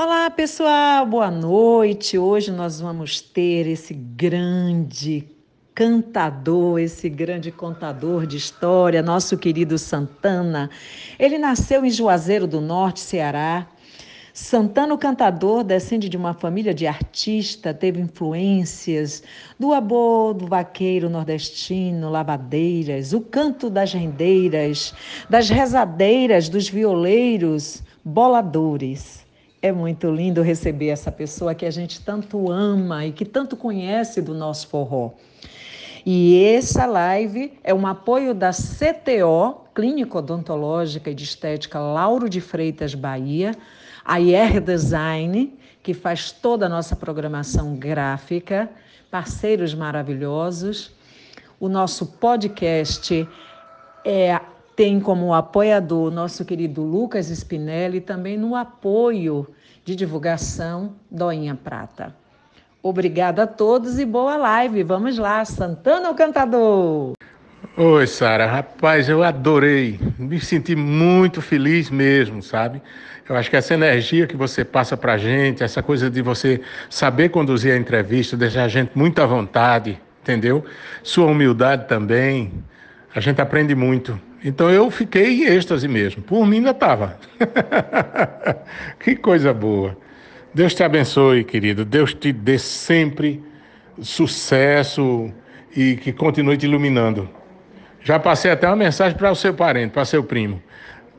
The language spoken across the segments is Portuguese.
Olá, pessoal, boa noite. Hoje nós vamos ter esse grande cantador, esse grande contador de história, nosso querido Santana. Ele nasceu em Juazeiro do Norte, Ceará. Santana, o cantador, descende de uma família de artista, teve influências do abô, do vaqueiro nordestino, lavadeiras, o canto das rendeiras, das rezadeiras, dos violeiros, boladores. É muito lindo receber essa pessoa que a gente tanto ama e que tanto conhece do nosso forró. E essa live é um apoio da CTO, Clínica Odontológica e de Estética Lauro de Freitas, Bahia, a IR Design, que faz toda a nossa programação gráfica, parceiros maravilhosos. O nosso podcast é tem como apoiador nosso querido Lucas Spinelli, também no apoio de divulgação Doinha Prata. Obrigada a todos e boa live. Vamos lá, Santana o Cantador. Oi, Sara. Rapaz, eu adorei. Me senti muito feliz mesmo, sabe? Eu acho que essa energia que você passa pra gente, essa coisa de você saber conduzir a entrevista, deixar a gente muito à vontade, entendeu? Sua humildade também. A gente aprende muito. Então eu fiquei em êxtase mesmo. Por mim ainda estava. que coisa boa. Deus te abençoe, querido. Deus te dê sempre sucesso e que continue te iluminando. Já passei até uma mensagem para o seu parente, para seu primo,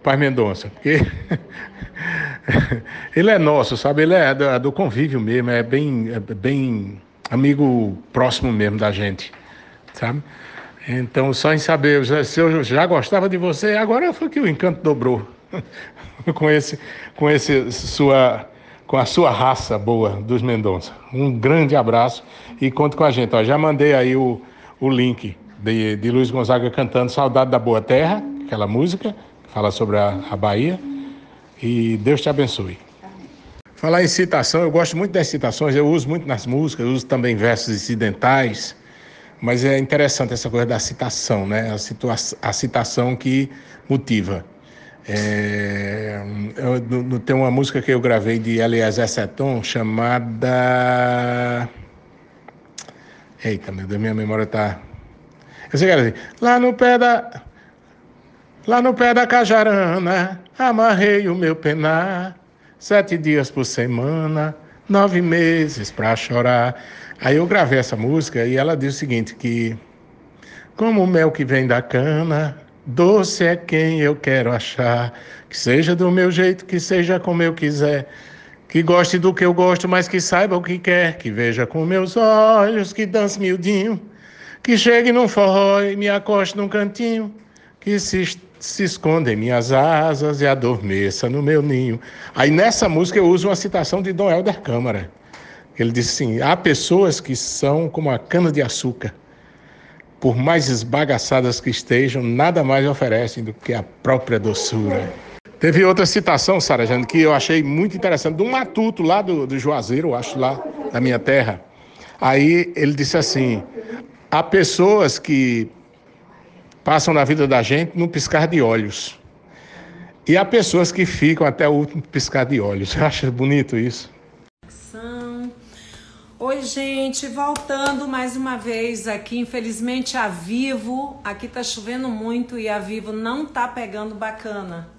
Pai Mendonça, porque ele é nosso, sabe? Ele é do, do convívio mesmo, é bem, é bem amigo próximo mesmo da gente, sabe? Então, só em saber, se eu já gostava de você, agora foi que o encanto dobrou. com esse, com esse sua, com a sua raça boa dos Mendonça. Um grande abraço e conte com a gente. Ó, já mandei aí o, o link de, de Luiz Gonzaga cantando Saudade da Boa Terra, aquela música que fala sobre a, a Bahia. E Deus te abençoe. Falar em citação, eu gosto muito das citações, eu uso muito nas músicas, uso também versos incidentais. Mas é interessante essa coisa da citação, né? A, a citação que motiva. É, eu, tem uma música que eu gravei de Eliezer Seton chamada. Eita, meu Deus, minha memória tá. Eu sei que era assim. Lá no pé da. Lá no pé da cajarana, amarrei o meu penar, sete dias por semana, nove meses pra chorar. Aí eu gravei essa música e ela diz o seguinte, que como o mel que vem da cana, doce é quem eu quero achar, que seja do meu jeito, que seja como eu quiser, que goste do que eu gosto, mas que saiba o que quer, que veja com meus olhos, que dance miudinho, que chegue num forró e me acoste num cantinho, que se, se esconda em minhas asas e adormeça no meu ninho. Aí nessa música eu uso uma citação de Dom Helder Câmara. Ele disse assim: há pessoas que são como a cana-de-açúcar. Por mais esbagaçadas que estejam, nada mais oferecem do que a própria doçura. Teve outra citação, Sara Jane, que eu achei muito interessante, de um matuto lá do, do Juazeiro, acho lá da minha terra. Aí ele disse assim: há pessoas que passam na vida da gente num piscar de olhos. E há pessoas que ficam até o último piscar de olhos. Acha bonito isso? Oi, gente, voltando mais uma vez aqui, infelizmente a Vivo, aqui tá chovendo muito e a Vivo não tá pegando bacana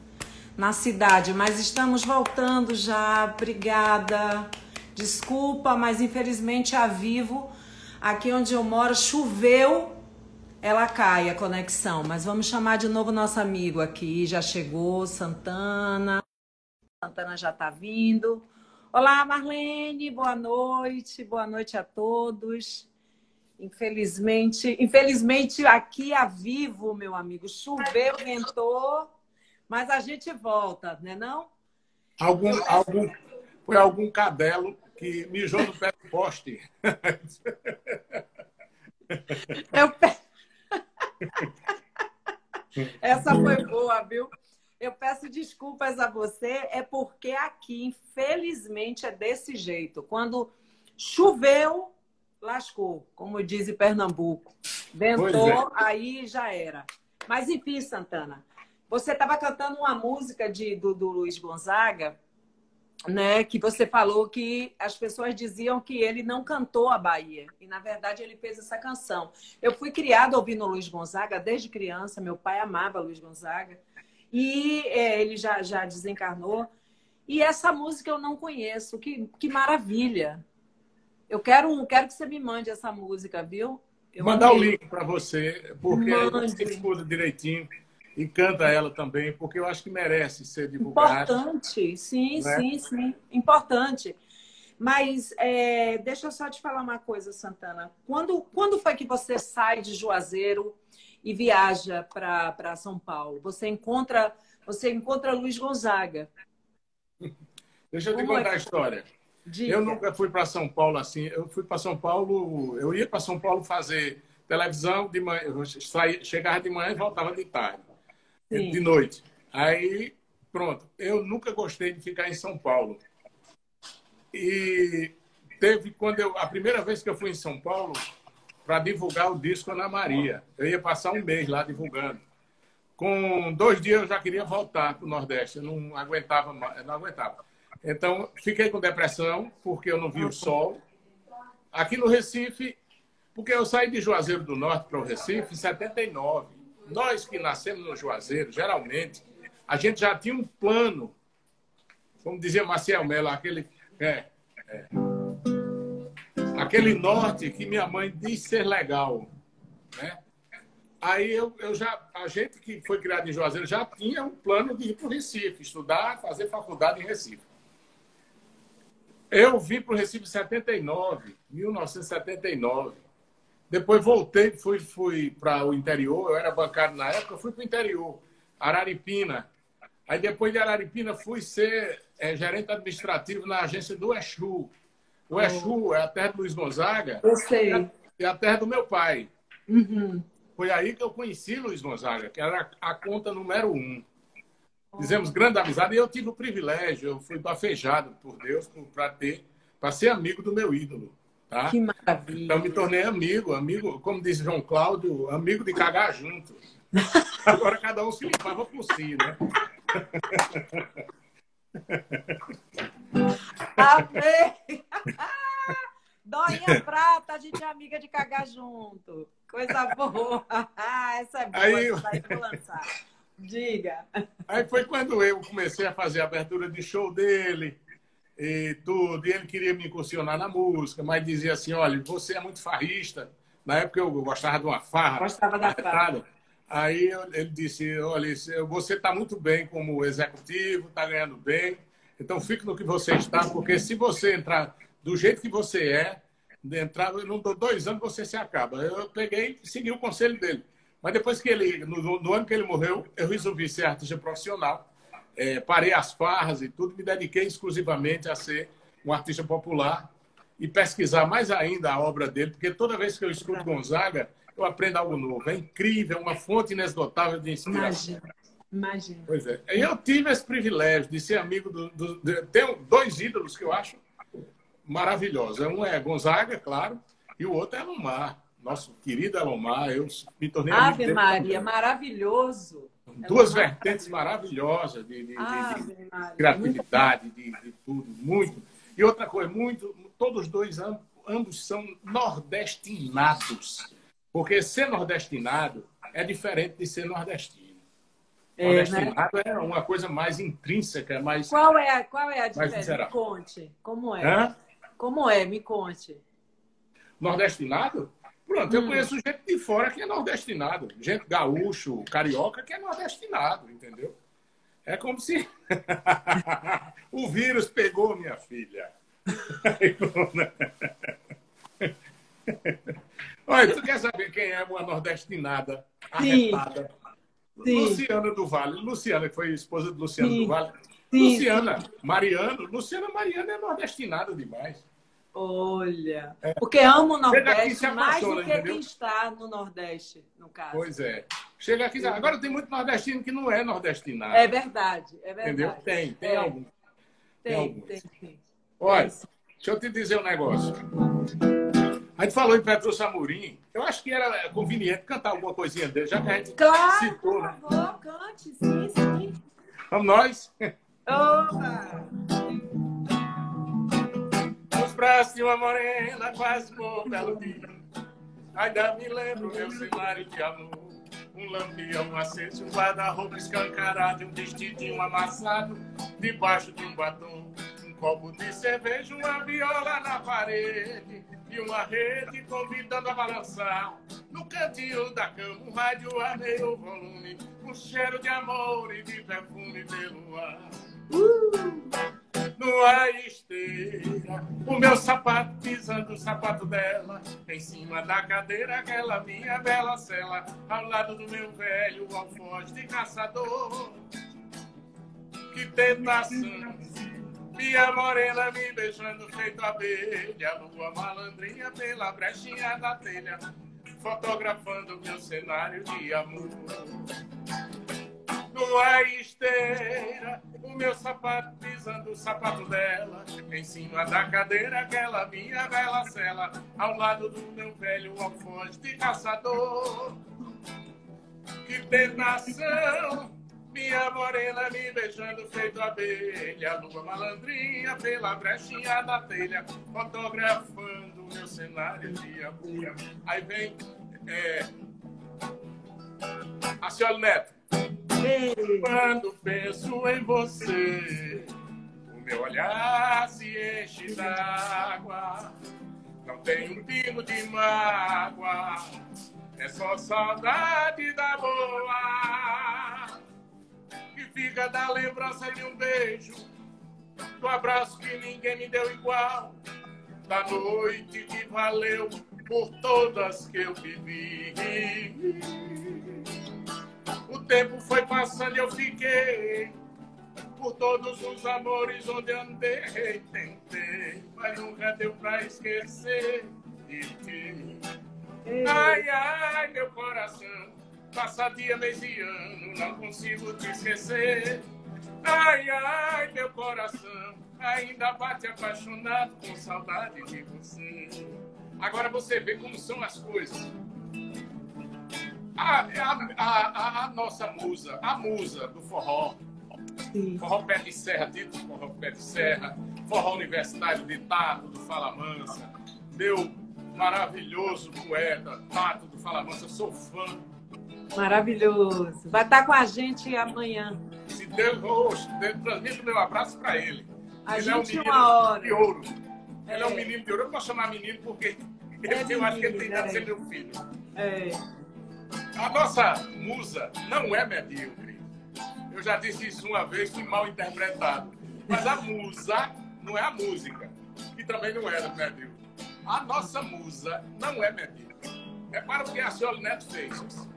na cidade, mas estamos voltando já. Obrigada. Desculpa, mas infelizmente a Vivo, aqui onde eu moro, choveu, ela cai a conexão, mas vamos chamar de novo nosso amigo aqui, já chegou, Santana. Santana já tá vindo. Olá, Marlene, boa noite, boa noite a todos. Infelizmente, infelizmente aqui a vivo, meu amigo, choveu, ventou, mas a gente volta, né não? Algum, algum, foi algum cadelo que mijou no pé do poste. Eu. Essa foi boa, viu? Eu peço desculpas a você, é porque aqui, infelizmente, é desse jeito. Quando choveu, lascou, como diz em Pernambuco. Ventou, é. aí já era. Mas enfim, Santana, você estava cantando uma música de, do, do Luiz Gonzaga né, que você falou que as pessoas diziam que ele não cantou a Bahia. E, na verdade, ele fez essa canção. Eu fui criada ouvindo Luiz Gonzaga desde criança. Meu pai amava Luiz Gonzaga. E é, ele já, já desencarnou. E essa música eu não conheço. Que, que maravilha. Eu quero, quero que você me mande essa música, viu? Eu Mandar o link para você, porque Mande. você escuta direitinho e canta ela também, porque eu acho que merece ser divulgada. Importante, sim, né? sim, sim. Importante. Mas é, deixa eu só te falar uma coisa, Santana. Quando, quando foi que você sai de Juazeiro e viaja para São Paulo? Você encontra você encontra Luiz Gonzaga. Deixa eu te Como contar é? a história. Diga. Eu nunca fui para São Paulo assim. Eu fui para São Paulo, eu ia para São Paulo fazer televisão de manhã, eu saía, chegava de manhã e voltava de tarde. Sim. de noite. Aí, pronto. Eu nunca gostei de ficar em São Paulo. E teve quando eu a primeira vez que eu fui em São Paulo para divulgar o disco Ana Maria. Eu ia passar um mês lá divulgando. Com dois dias eu já queria voltar para o Nordeste. Eu não aguentava, não aguentava. Então fiquei com depressão porque eu não vi o sol. Aqui no Recife, porque eu saí de Juazeiro do Norte para o Recife em 79 nós que nascemos no Juazeiro, geralmente, a gente já tinha um plano, como dizia Marcel Mello, aquele, é, é, aquele norte que minha mãe diz ser legal. Né? Aí eu, eu já, a gente que foi criado em Juazeiro já tinha um plano de ir para o Recife, estudar, fazer faculdade em Recife. Eu vim para o Recife em 79, 1979. Depois voltei, fui, fui para o interior, eu era bancário na época, fui para o interior, Araripina. Aí depois de Araripina fui ser é, gerente administrativo na agência do Exu. O. Exu é a terra do Luiz Gonzaga. Eu sei. É, é a terra do meu pai. Uhum. Foi aí que eu conheci Luiz Gonzaga, que era a conta número um. Fizemos grande amizade e eu tive o privilégio, eu fui bafejado por Deus para ter, para ser amigo do meu ídolo. Tá? Que maravilha. Então me tornei amigo, amigo, como disse João Cláudio, amigo de cagar junto. Agora cada um se limpava por si, né? Amei! Doinha Prata, a gente é amiga de cagar junto. Coisa boa. Essa é boa, aí, essa aí vou lançar. Diga. Aí foi quando eu comecei a fazer a abertura de show dele e tudo. E ele queria me incursionar na música, mas dizia assim: olha, você é muito farrista. Na época eu gostava de uma farra. Gostava da farra. Aí ele disse: olha, você está muito bem como executivo, está ganhando bem, então fique no que você está, porque se você entrar do jeito que você é, entrar, não dou dois anos você se acaba. Eu peguei e segui o conselho dele. Mas depois que ele, no, no ano que ele morreu, eu resolvi ser artista profissional é, parei as farras e tudo, me dediquei exclusivamente a ser um artista popular e pesquisar mais ainda a obra dele, porque toda vez que eu escuto Gonzaga, eu aprendo algo novo. É incrível, é uma fonte inesgotável de inspiração. Imagina. Imagina. Pois é. Eu tive esse privilégio de ser amigo do, do, de, Tenho dois ídolos que eu acho maravilhosos. Um é Gonzaga, claro, e o outro é Alomar. Nosso querido Alomar. Eu me tornei Ave amigo Maria, dele. maravilhoso. Duas vertentes maravilhosas de, de, de criatividade, de, de, tudo, muito. E outra coisa, muito, todos dois, ambos são nordestinados. Porque ser nordestinado é diferente de ser nordestino. É, nordestinado né? é uma coisa mais intrínseca, mais. Qual é, a, qual é a diferença? Me conte. Como é? Hã? Como é? Me conte. Nordestinado? Pronto, eu hum. conheço gente de fora que é nordestinado. Gente gaúcho, carioca que é nordestinado, entendeu? É como se o vírus pegou minha filha. Olha, tu quer saber quem é uma nordestinada arretada? Sim. Luciana do Vale. Luciana, que foi esposa de Luciano Sim. do Vale. Sim. Luciana, Mariano. Luciana Mariano é nordestinada demais. Olha, é. porque amo o Nordeste mais do que entendeu? quem está no Nordeste, no caso. Pois é. Chega aqui, agora tem muito nordestino que não é nordestinado. É verdade, é verdade. Entendeu? Tem, tem é. algum. Tem, tem, tem, Olha, deixa eu te dizer um negócio. A gente falou em Petro Samurim. Eu acho que era conveniente cantar alguma coisinha dele, já que a gente claro, citou. Né? Favor, cante, sim, sim. Vamos nós? Opa! braços de uma morena, quase como belo dia. Ainda me lembro meu cenário de amor. Um lampião aceso, um guarda-roupa escancarado, um vestidinho amassado, debaixo de um batom. Um copo de cerveja, uma viola na parede e uma rede convidando a balançar. No cantinho da cama, um rádio a meio volume, um cheiro de amor e de perfume pelo ar. Uh! numa esteira. O meu sapato pisando o sapato dela. Em cima da cadeira, aquela minha bela cela. Ao lado do meu velho alfoz de caçador. Que tentação. Minha morena me beijando feito abelha. Lua malandrinha pela brechinha da telha. Fotografando meu cenário de amor numa esteira, o meu sapato pisando o sapato dela, em cima da cadeira, aquela minha bela cela, ao lado do meu velho alfoz de caçador. Que tentação! Minha morena me beijando feito abelha, lua malandrinha pela brechinha da telha, fotografando meu cenário de amor. Aí vem é, a senhora Neto. Quando penso em você, o meu olhar se enche d'água. Não tem um pingo de mágoa, é só saudade da boa. Que fica da lembrança de um beijo, do abraço que ninguém me deu igual, da noite que valeu por todas que eu vivi. O tempo foi passando e eu fiquei por todos os amores onde andei, tentei, mas nunca deu pra esquecer de ti. Ai, ai, meu coração, passa dia, mês e ano, não consigo te esquecer. Ai, ai, meu coração, ainda bate apaixonado com saudade de você. Agora você vê como são as coisas. A, a, a, a, nossa musa, a musa do forró. Sim. Forró pé de serra, dito forró pé de serra, forró universitário de Tato do Fala Mansa, meu maravilhoso poeta, Tato do Fala Mansa, sou fã. Maravilhoso. Vai estar com a gente amanhã. Se Deus, oh, transmito meu abraço para ele. A ele gente é um uma hora. de ouro. Ele é. é um menino de ouro. Eu não posso chamar menino porque é eu acho que ele tem que ser meu filho. É. A nossa musa não é medíocre. Eu já disse isso uma vez, fui mal interpretado. Mas a musa não é a música, que também não era medíocre. A nossa musa não é medíocre. É para o que a senhora Neto fez.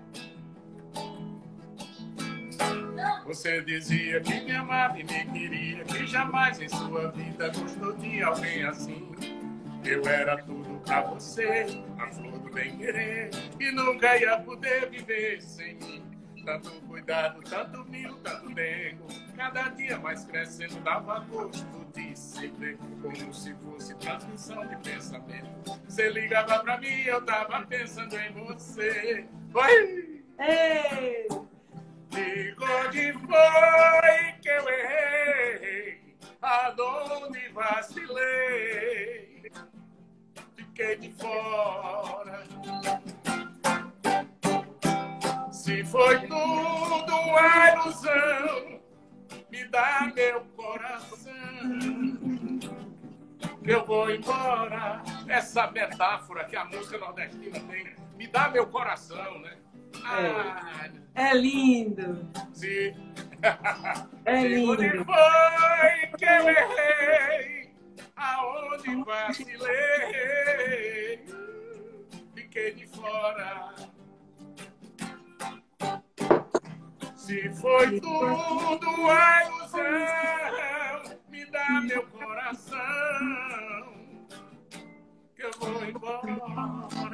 Você dizia que me amava e me queria, que jamais em sua vida gostou de alguém assim. Eu era tudo pra você, a flor do bem querer, e nunca ia poder viver sem mim. Tanto cuidado, tanto mil, tanto dengo, cada dia mais crescendo, dava gosto de se ver, como se fosse transmissão de pensamento. Você ligava pra mim, eu tava pensando em você. Oi! Ei! Digo onde foi que eu errei, aonde vacilei fiquei de fora. Se foi tudo uma ilusão, me dá meu coração. Eu vou embora. Essa metáfora que a música nordestina tem, me dá meu coração, né? Ah, é. lindo. Sim. É lindo. Onde foi que eu errei? aonde vacilei, fiquei de fora. Se foi tudo a ilusão, me dá meu coração, que eu vou embora.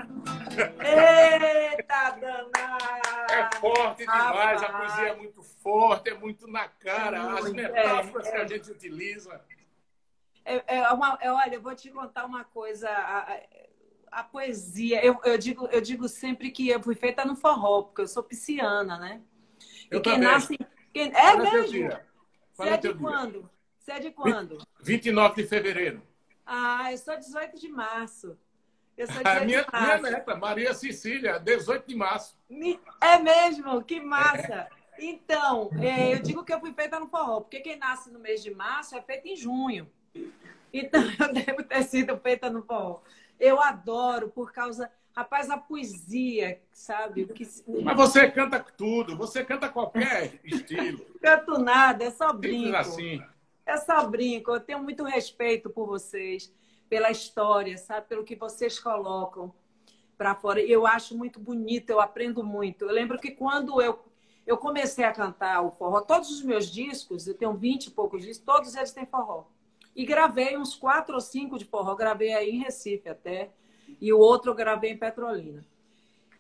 Eita, danada! É forte demais, a poesia é muito forte, é muito na cara, as metáforas é, é. que a gente utiliza. É, é uma, é, olha, eu vou te contar uma coisa. A, a poesia, eu, eu, digo, eu digo sempre que eu fui feita no forró, porque eu sou pisciana, né? Eu e quem também. nasce. Quem, é mesmo? Você é de quando? Você é de quando? 29 de fevereiro. Ah, eu sou 18 de março. Eu sou 18 minha. Minha neta, Maria Cecília, 18 de março. É mesmo? Que massa! É. Então, é, eu digo que eu fui feita no forró, porque quem nasce no mês de março é feito em junho. Então, eu devo ter sido feita no forró. Eu adoro, por causa. Rapaz, a poesia, sabe? Que... Mas você canta tudo, você canta qualquer estilo. Canto nada, é só brinco. assim. É só brinco. Eu tenho muito respeito por vocês, pela história, sabe? Pelo que vocês colocam para fora. Eu acho muito bonito, eu aprendo muito. Eu lembro que quando eu eu comecei a cantar o forró. Todos os meus discos, eu tenho 20 e poucos discos, todos eles têm forró. E gravei uns quatro ou cinco de forró. Gravei aí em Recife até. E o outro eu gravei em Petrolina.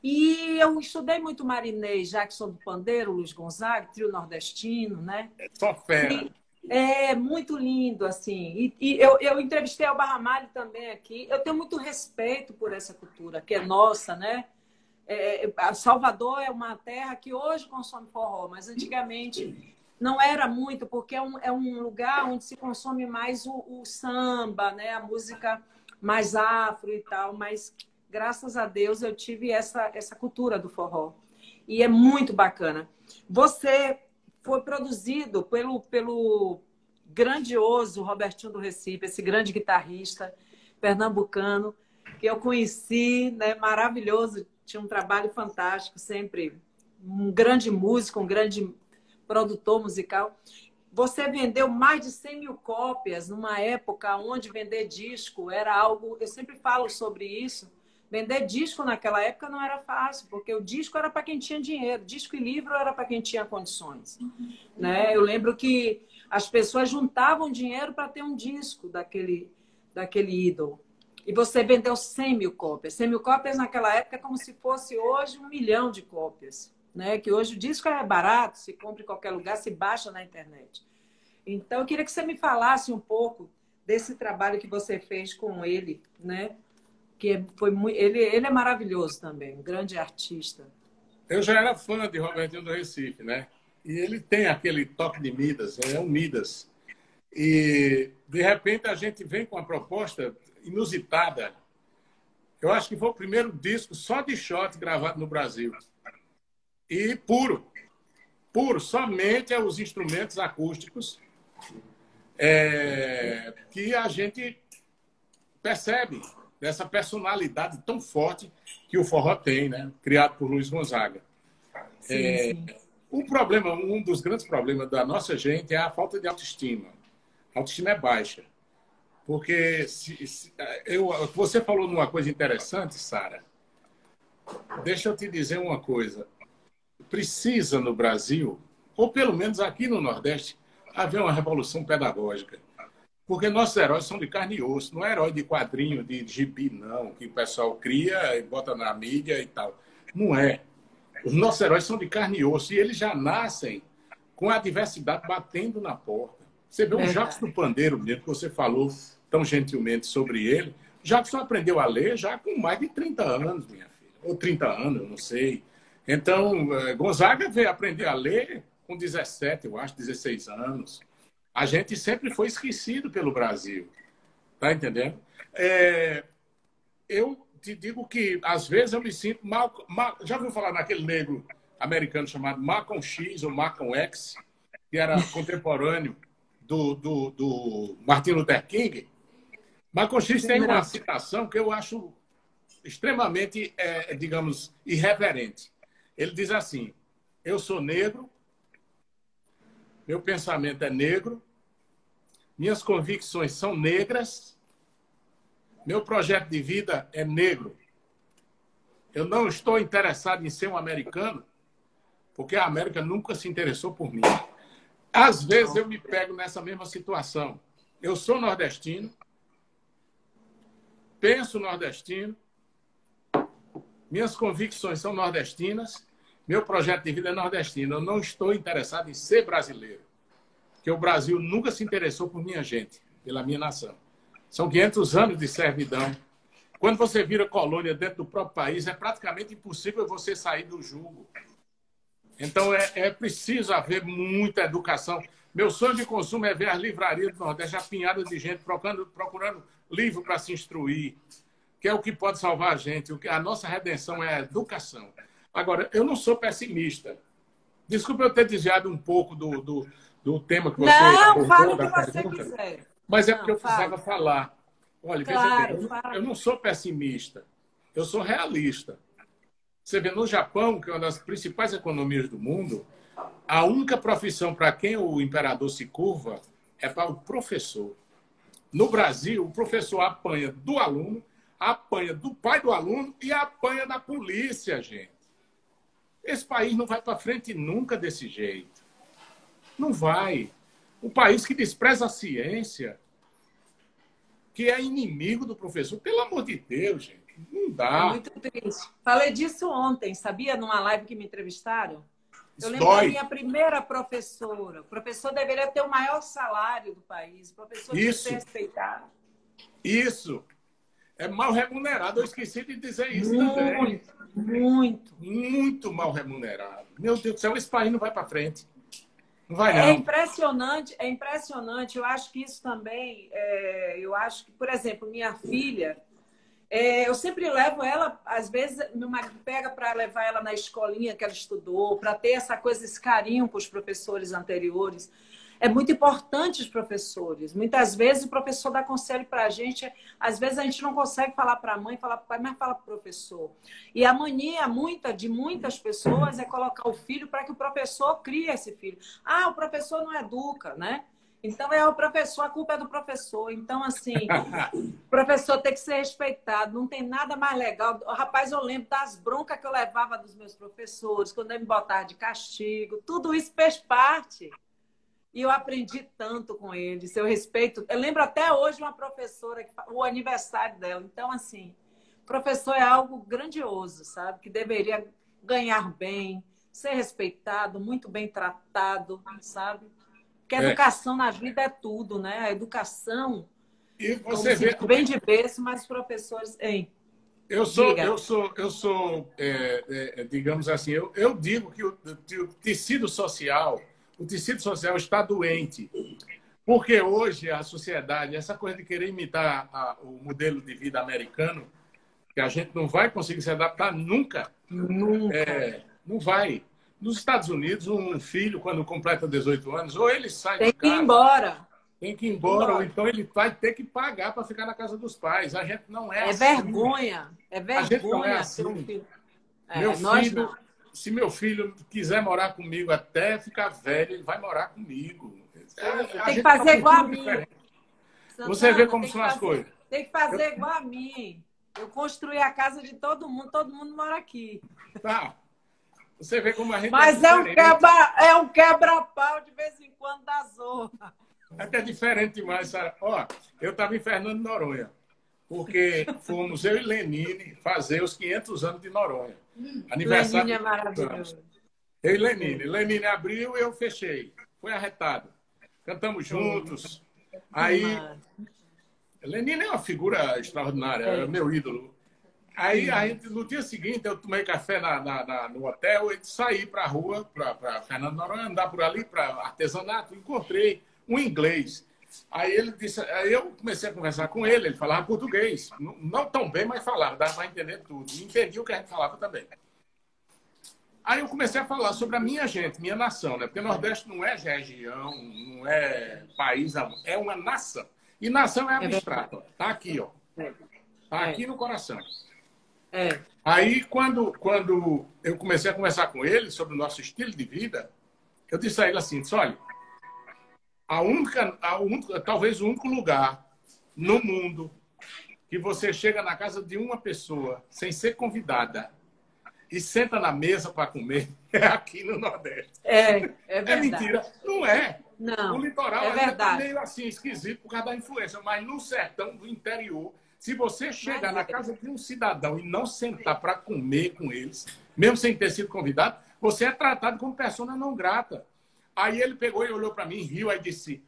E eu estudei muito Marinês, Jackson do Pandeiro, Luiz Gonzaga, trio nordestino, né? É só fera. E, é muito lindo, assim. E, e eu, eu entrevistei o Barramalho também aqui. Eu tenho muito respeito por essa cultura, que é nossa, né? É, é Salvador é uma terra que hoje consome forró, mas antigamente não era muito, porque é um, é um lugar onde se consome mais o, o, samba, né? a música mais afro e tal, mas graças a Deus eu tive essa, essa cultura do forró. E é muito bacana. Você foi produzido pelo, pelo grandioso Robertinho do Recife, esse grande guitarrista pernambucano, que eu conheci, né, maravilhoso, tinha um trabalho fantástico, sempre um grande músico, um grande produtor musical. Você vendeu mais de 100 mil cópias numa época onde vender disco era algo. Eu sempre falo sobre isso. Vender disco naquela época não era fácil, porque o disco era para quem tinha dinheiro, disco e livro era para quem tinha condições. Uhum. Né? Eu lembro que as pessoas juntavam dinheiro para ter um disco daquele, daquele ídolo. E você vendeu 100 mil cópias. 100 mil cópias naquela época é como se fosse hoje um milhão de cópias. Né? Que hoje o disco é barato, se compra em qualquer lugar, se baixa na internet. Então, eu queria que você me falasse um pouco desse trabalho que você fez com ele, né? Que foi muito... ele, ele é maravilhoso também, um grande artista. Eu já era fã de Robertinho do Recife, né? E ele tem aquele toque de Midas, é um Midas. E, de repente, a gente vem com uma proposta inusitada. Eu acho que foi o primeiro disco só de shot gravado no Brasil. E puro. Puro, somente os instrumentos acústicos é, que a gente percebe dessa personalidade tão forte que o forró tem, né? Criado por Luiz Gonzaga. Sim, é, sim. Um problema, um dos grandes problemas da nossa gente é a falta de autoestima. A autoestima é baixa. Porque se, se, eu, você falou numa coisa interessante, Sara. Deixa eu te dizer uma coisa. Precisa no Brasil, ou pelo menos aqui no Nordeste, haver uma revolução pedagógica. Porque nossos heróis são de carne e osso, não é herói de quadrinho, de gibi, não, que o pessoal cria e bota na mídia e tal. Não é. Os nossos heróis são de carne e osso e eles já nascem com a diversidade batendo na porta. Você vê o Jacques do Pandeiro, mesmo que você falou tão gentilmente sobre ele. Jackson aprendeu a ler já com mais de 30 anos, minha filha. Ou 30 anos, eu não sei. Então, eh, Gonzaga veio aprender a ler com 17, eu acho, 16 anos. A gente sempre foi esquecido pelo Brasil. Tá entendendo? É, eu te digo que, às vezes, eu me sinto mal. mal já ouviu falar naquele negro americano chamado Malcolm X ou Malcolm X, que era contemporâneo do, do, do Martin Luther King? Marcos X tem uma citação que eu acho extremamente, é, digamos, irreverente. Ele diz assim: Eu sou negro, meu pensamento é negro, minhas convicções são negras, meu projeto de vida é negro. Eu não estou interessado em ser um americano, porque a América nunca se interessou por mim. Às vezes eu me pego nessa mesma situação. Eu sou nordestino, penso nordestino, minhas convicções são nordestinas, meu projeto de vida é nordestino. Eu não estou interessado em ser brasileiro, porque o Brasil nunca se interessou por minha gente, pela minha nação. São 500 anos de servidão. Quando você vira colônia dentro do próprio país, é praticamente impossível você sair do jugo. Então é, é preciso haver muita educação. Meu sonho de consumo é ver as livrarias do Nordeste apinhadas de gente procurando, procurando livro para se instruir, que é o que pode salvar a gente. A nossa redenção é a educação. Agora, eu não sou pessimista. Desculpe eu ter desviado um pouco do, do, do tema que você Não, fala o que você pergunta, quiser. Mas é porque não, eu precisava fala. falar. Olha, claro, bem, eu, eu não sou pessimista. Eu sou realista. Você vê, no Japão, que é uma das principais economias do mundo, a única profissão para quem o imperador se curva é para o professor. No Brasil, o professor apanha do aluno, apanha do pai do aluno e apanha da polícia, gente. Esse país não vai para frente nunca desse jeito. Não vai. Um país que despreza a ciência, que é inimigo do professor. Pelo amor de Deus, gente. Não dá. É muito triste. Falei disso ontem, sabia? Numa live que me entrevistaram. Eu lembro da minha primeira professora. O professor deveria ter o maior salário do país. O professor isso. ser respeitado. Isso. É mal remunerado. Eu esqueci de dizer isso muito, também. Muito. Muito mal remunerado. Meu Deus do céu, esse país não vai para frente. Não vai, é não. É impressionante, é impressionante. Eu acho que isso também, é, eu acho que, por exemplo, minha filha, é, eu sempre levo ela, às vezes, meu marido pega para levar ela na escolinha que ela estudou, para ter essa coisa, esse carinho com os professores anteriores. É muito importante os professores. Muitas vezes o professor dá conselho para a gente, às vezes a gente não consegue falar para a mãe, falar para o pai, mas fala para o professor. E a mania muita de muitas pessoas é colocar o filho para que o professor crie esse filho. Ah, o professor não educa, né? Então é o professor, a culpa é do professor. Então, assim, o professor tem que ser respeitado. Não tem nada mais legal. Rapaz, eu lembro das broncas que eu levava dos meus professores, quando eu me botava de castigo. Tudo isso fez parte. E eu aprendi tanto com eles. Eu respeito. Eu lembro até hoje uma professora, o aniversário dela. Então, assim, professor é algo grandioso, sabe? Que deveria ganhar bem, ser respeitado, muito bem tratado, sabe? Porque a é. educação na vida é tudo, né? A educação. E você vê. Bem de berço, mas os professores. Hein? Eu sou, eu sou, eu sou, é, é, digamos assim, eu, eu digo que o, o, tecido social, o tecido social está doente, porque hoje a sociedade, essa coisa de querer imitar a, o modelo de vida americano, que a gente não vai conseguir se adaptar nunca, nunca, é, não vai. Nos Estados Unidos, um filho, quando completa 18 anos, ou ele sai tem de casa... Tem que ir embora. Tem que ir embora, ou então ele vai ter que pagar para ficar na casa dos pais. A gente não é, é assim. Vergonha. É vergonha. A gente não é assim. É, meu filho, se meu filho quiser morar comigo até ficar velho, ele vai morar comigo. É, tem que fazer tá igual a mim. Santana, Você vê como são as fazer, coisas. Tem que fazer eu... igual a mim. Eu construí a casa de todo mundo, todo mundo mora aqui. Tá. Você vê como a gente. Mas é, é um quebra, é um quebra-pau de vez em quando da zona. É que é diferente demais, Sara. Ó, eu estava em Fernando Noronha, porque fomos eu e Lenine fazer os 500 anos de Noronha. Aniversário. Lenine é maravilhoso. Eu e Lenine. Lenine abriu e eu fechei. Foi arretado. Cantamos juntos. Aí. Lenine é uma figura extraordinária, é meu ídolo. Aí, a gente, no dia seguinte, eu tomei café na, na, na no hotel e saí para a rua, para Fernando Noronha, andar por ali para artesanato. Encontrei um inglês. Aí ele disse, aí eu comecei a conversar com ele, ele falava português. Não, não tão bem, mas falava, dava para entender tudo. E entendi o que a gente falava também. Aí eu comecei a falar sobre a minha gente, minha nação, né? Porque Nordeste não é região, não é país, é uma nação. E nação é, é abstrato. Tá aqui, ó. Tá aqui no coração. É. Aí, quando, quando eu comecei a conversar com ele sobre o nosso estilo de vida, eu disse a ele assim: olha, a única, a única, talvez o único lugar no mundo que você chega na casa de uma pessoa sem ser convidada e senta na mesa para comer é aqui no Nordeste. É, é, é verdade. É mentira. Não é. Não. O litoral é é meio assim, esquisito por causa da influência, mas no sertão do interior se você chegar na casa de um cidadão e não sentar para comer com eles, mesmo sem ter sido convidado, você é tratado como pessoa não grata. Aí ele pegou e olhou para mim, riu, e disse: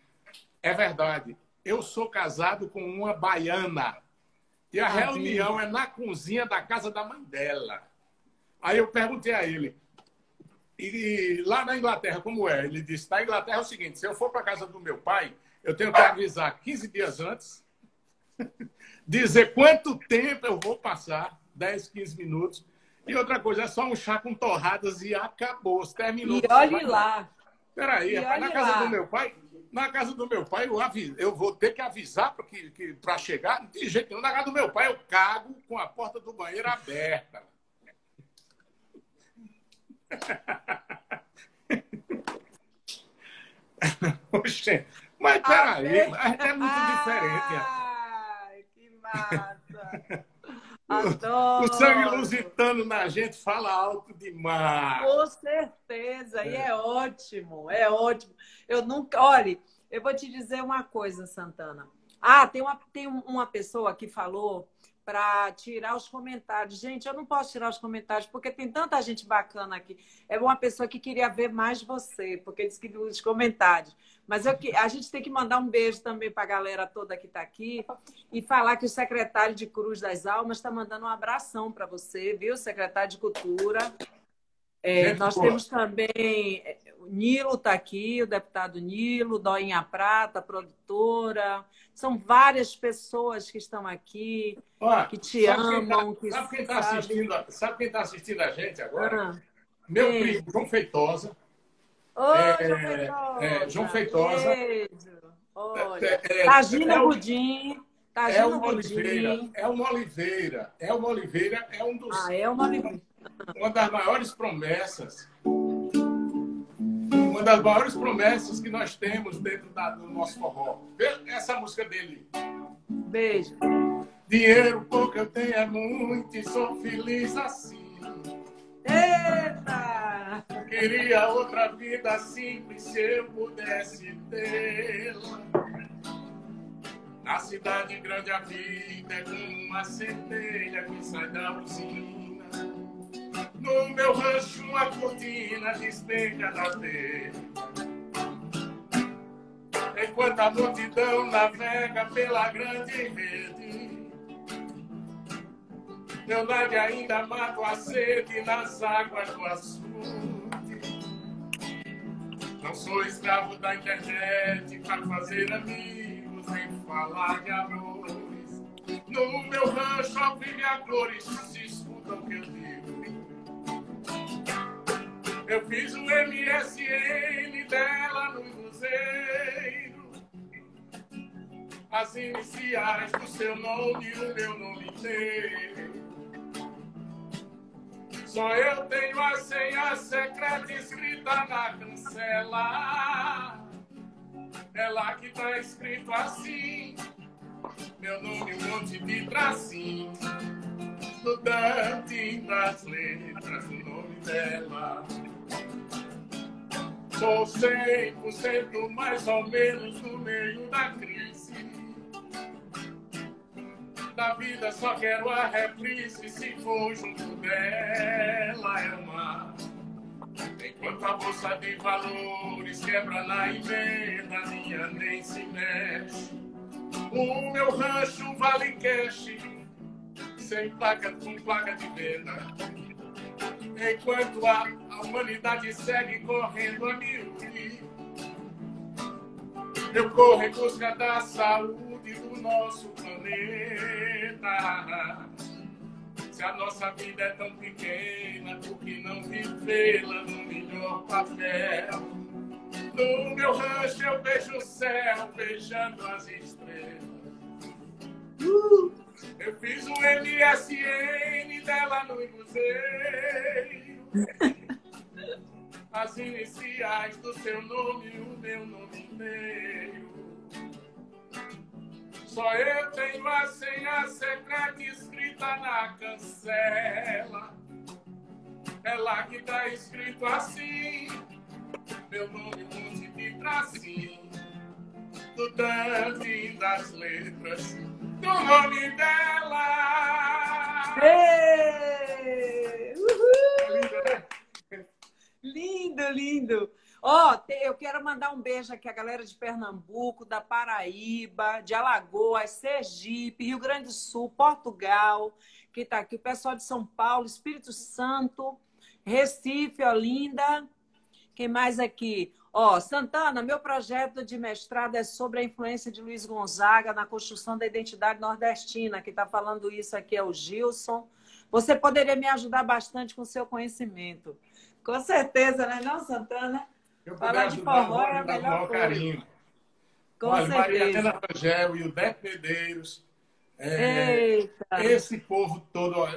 É verdade, eu sou casado com uma baiana. E a reunião é na cozinha da casa da mãe dela. Aí eu perguntei a ele: e lá na Inglaterra, como é? Ele disse: na Inglaterra é o seguinte: se eu for para casa do meu pai, eu tenho que avisar 15 dias antes, dizer quanto tempo eu vou passar 10, 15 minutos. E outra coisa, é só um chá com torradas e acabou. Terminou. E olhe lá. Peraí, na casa lá. do meu pai, na casa do meu pai, eu, aviso, eu vou ter que avisar para que, que, chegar. De jeito nenhum. Na casa do meu pai, eu cago com a porta do banheiro aberta. Oxê, mas peraí, é muito diferente. Ai, que massa! Adoro. O sangue lusitano na gente fala alto demais. Com certeza, é. e é ótimo, é ótimo. Eu nunca. Olhe, eu vou te dizer uma coisa, Santana. Ah, tem uma, tem uma pessoa que falou para tirar os comentários. Gente, eu não posso tirar os comentários porque tem tanta gente bacana aqui. É uma pessoa que queria ver mais você, porque disse que nos comentários. Mas eu, a gente tem que mandar um beijo também para a galera toda que está aqui e falar que o secretário de Cruz das Almas está mandando um abração para você, viu, secretário de Cultura. É, nós temos também é, o Nilo está aqui, o deputado Nilo, Doinha Prata, produtora. São várias pessoas que estão aqui, que te amam. Quem tá, que sabe, quem está assistindo, sabe quem está assistindo a gente agora? Ah, Meu quem? primo, João Feitosa. Oi, é, João Feitosa. É, João Feitosa. Beijo. Olha, é, é, Tagina é, Budim. Tagina é uma Oliveira. É uma Oliveira. É uma Oliveira. É um dos. Ah, é uma Oliveira. Uma das maiores promessas. Uma das maiores promessas que nós temos dentro da, do nosso forró. Vê essa música dele. Beijo. Dinheiro pouco eu tenho é muito e sou feliz assim. Eita! Queria outra vida simples se eu pudesse tê-la. Na cidade grande a vida é como uma centelha que sai da usina. No meu rancho uma cortina despenca da terra. Enquanto a multidão navega pela grande rede meu nave ainda mata a sede nas águas do açude. Não sou escravo da internet para fazer amigos nem falar de amores. No meu rancho ao vive a cores se escutam o que eu digo. Eu fiz o MSN dela no cruzeiro. As iniciais do seu nome e o meu nome inteiro. Só eu tenho a senha secreta escrita na cancela. É lá que tá escrito assim. Meu nome, um monte de tracinho. Estudante das letras, o nome dela. Sou 100% mais ou menos no meio da crise da vida só quero a reprise se for junto dela é uma enquanto a bolsa de valores quebra na emenda minha nem se mexe o meu rancho vale cash sem placa com placa de venda enquanto a, a humanidade segue correndo a mil eu corro em busca da saúde do nosso planeta. Se a nossa vida é tão pequena, por que não vivê-la no melhor papel? No meu rancho eu vejo o céu, beijando as estrelas. Uh! Eu fiz um MSN dela no museu as iniciais do seu nome o meu nome inteiro. Só eu tenho a senha secreta escrita na cancela. É lá que tá escrito assim, meu nome um monte de tracinho, do tanto das letras do nome dela. Ei! Uhul! É lindo, né? Lindo, lindo. Ó, oh, eu quero mandar um beijo aqui à galera de Pernambuco, da Paraíba, de Alagoas, Sergipe, Rio Grande do Sul, Portugal, que está aqui, o pessoal de São Paulo, Espírito Santo. Recife, Olinda. Quem mais aqui? Ó, Santana, meu projeto de mestrado é sobre a influência de Luiz Gonzaga na construção da identidade nordestina. Quem está falando isso aqui é o Gilson. Você poderia me ajudar bastante com seu conhecimento. Com certeza, né, não, Santana? Eu Falar de forró é a melhor carinho. Com Olha, certeza. Maria Helena Rangel e o Deco Medeiros. É, esse povo todo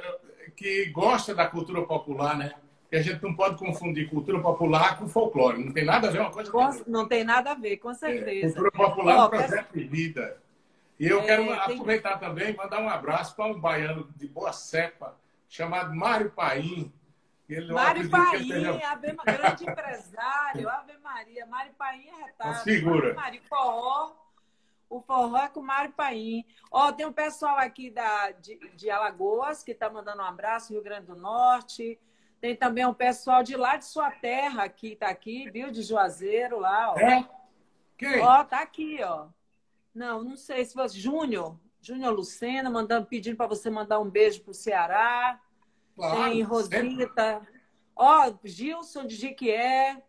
que gosta da cultura popular, né? Que a gente não pode confundir cultura popular com folclore. Não tem nada a ver uma coisa com a outra. Não tem nada a ver, com certeza. É, cultura popular é um projeto de vida. E eu é, quero tem... aproveitar também e mandar um abraço para um baiano de boa cepa, chamado Mário Paim. Ele, Mário Paim, tenha... Ave... grande empresário, Ave Maria. Mário Paim é retado. Figura. Mário Forró. O forró é com Mário Paim. Ó, tem um pessoal aqui da, de, de Alagoas que está mandando um abraço, Rio Grande do Norte. Tem também um pessoal de lá de sua terra que está aqui, viu? De Juazeiro lá, ó. É? Quem? Ó, tá aqui, ó. Não, não sei se você. Júnior. Júnior Lucena, mandando, pedindo para você mandar um beijo pro Ceará. Claro, tem Rosita. Ó, Gilson de Jiquié.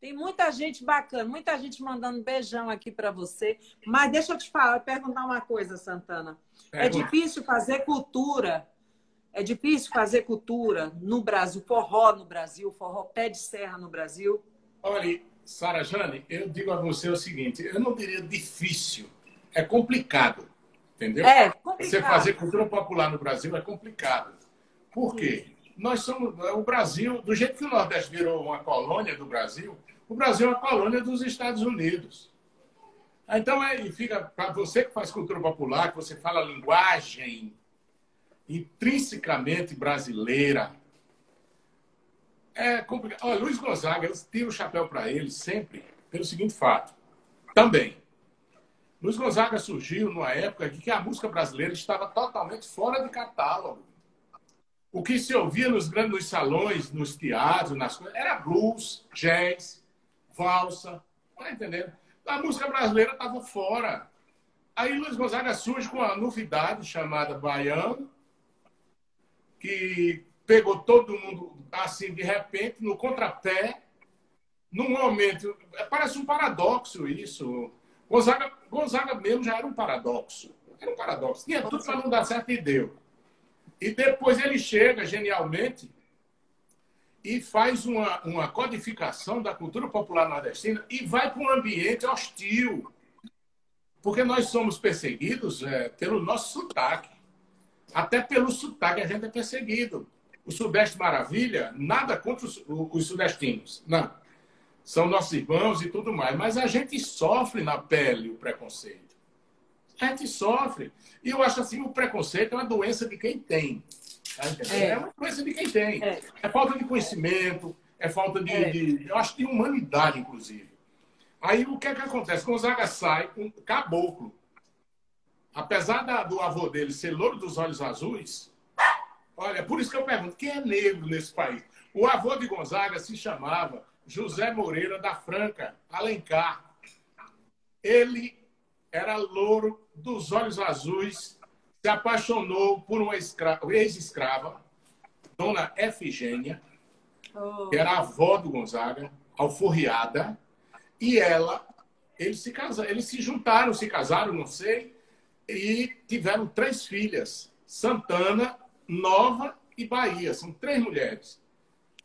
Tem muita gente bacana, muita gente mandando beijão aqui para você. Mas deixa eu te falar, perguntar uma coisa, Santana. É, é difícil fazer cultura. É difícil fazer cultura no Brasil, forró no Brasil, forró pé de serra no Brasil. Olha, Sara Jane, eu digo a você o seguinte: eu não diria difícil, é complicado. Entendeu? É, complicado. Você fazer cultura popular no Brasil é complicado. Por quê? Nós somos o Brasil, do jeito que o Nordeste virou uma colônia do Brasil, o Brasil é uma colônia dos Estados Unidos. Então, aí fica para você que faz cultura popular, que você fala linguagem intrinsecamente brasileira. É complicado. Olha, Luiz Gonzaga, eu tiro o chapéu para ele sempre pelo seguinte fato. Também. Luiz Gonzaga surgiu numa época em que a música brasileira estava totalmente fora de catálogo. O que se ouvia nos grandes salões, nos teatros, nas coisas, era blues, jazz, valsa. Tá entendendo? A música brasileira estava fora. Aí Luiz Gonzaga surge com uma novidade chamada Baiano, que pegou todo mundo assim de repente, no contrapé, num momento. Parece um paradoxo isso. Gonzaga, Gonzaga mesmo já era um paradoxo. Era um paradoxo. Tinha tudo para não dar certo e deu. E depois ele chega genialmente e faz uma, uma codificação da cultura popular nordestina e vai para um ambiente hostil. Porque nós somos perseguidos é, pelo nosso sotaque. Até pelo sotaque a gente é perseguido. O Sudeste Maravilha, nada contra os, os sudestinos. Não. São nossos irmãos e tudo mais. Mas a gente sofre na pele o preconceito. A gente sofre. E eu acho assim, o preconceito é uma doença de quem tem. Tá é. é. uma doença de quem tem. É, é falta de conhecimento, é falta de, é. de, Eu acho de humanidade, inclusive. Aí o que é que acontece? Gonzaga sai um caboclo. Apesar da, do avô dele ser louro dos olhos azuis, olha, por isso que eu pergunto, quem é negro nesse país? O avô de Gonzaga se chamava José Moreira da Franca, Alencar. Ele era louro dos olhos azuis, se apaixonou por uma ex-escrava, dona Efigênia, oh. que era a avó do Gonzaga, alforriada, e ela, eles se casaram, eles se juntaram, se casaram, não sei, e tiveram três filhas, Santana, Nova e Bahia. São três mulheres.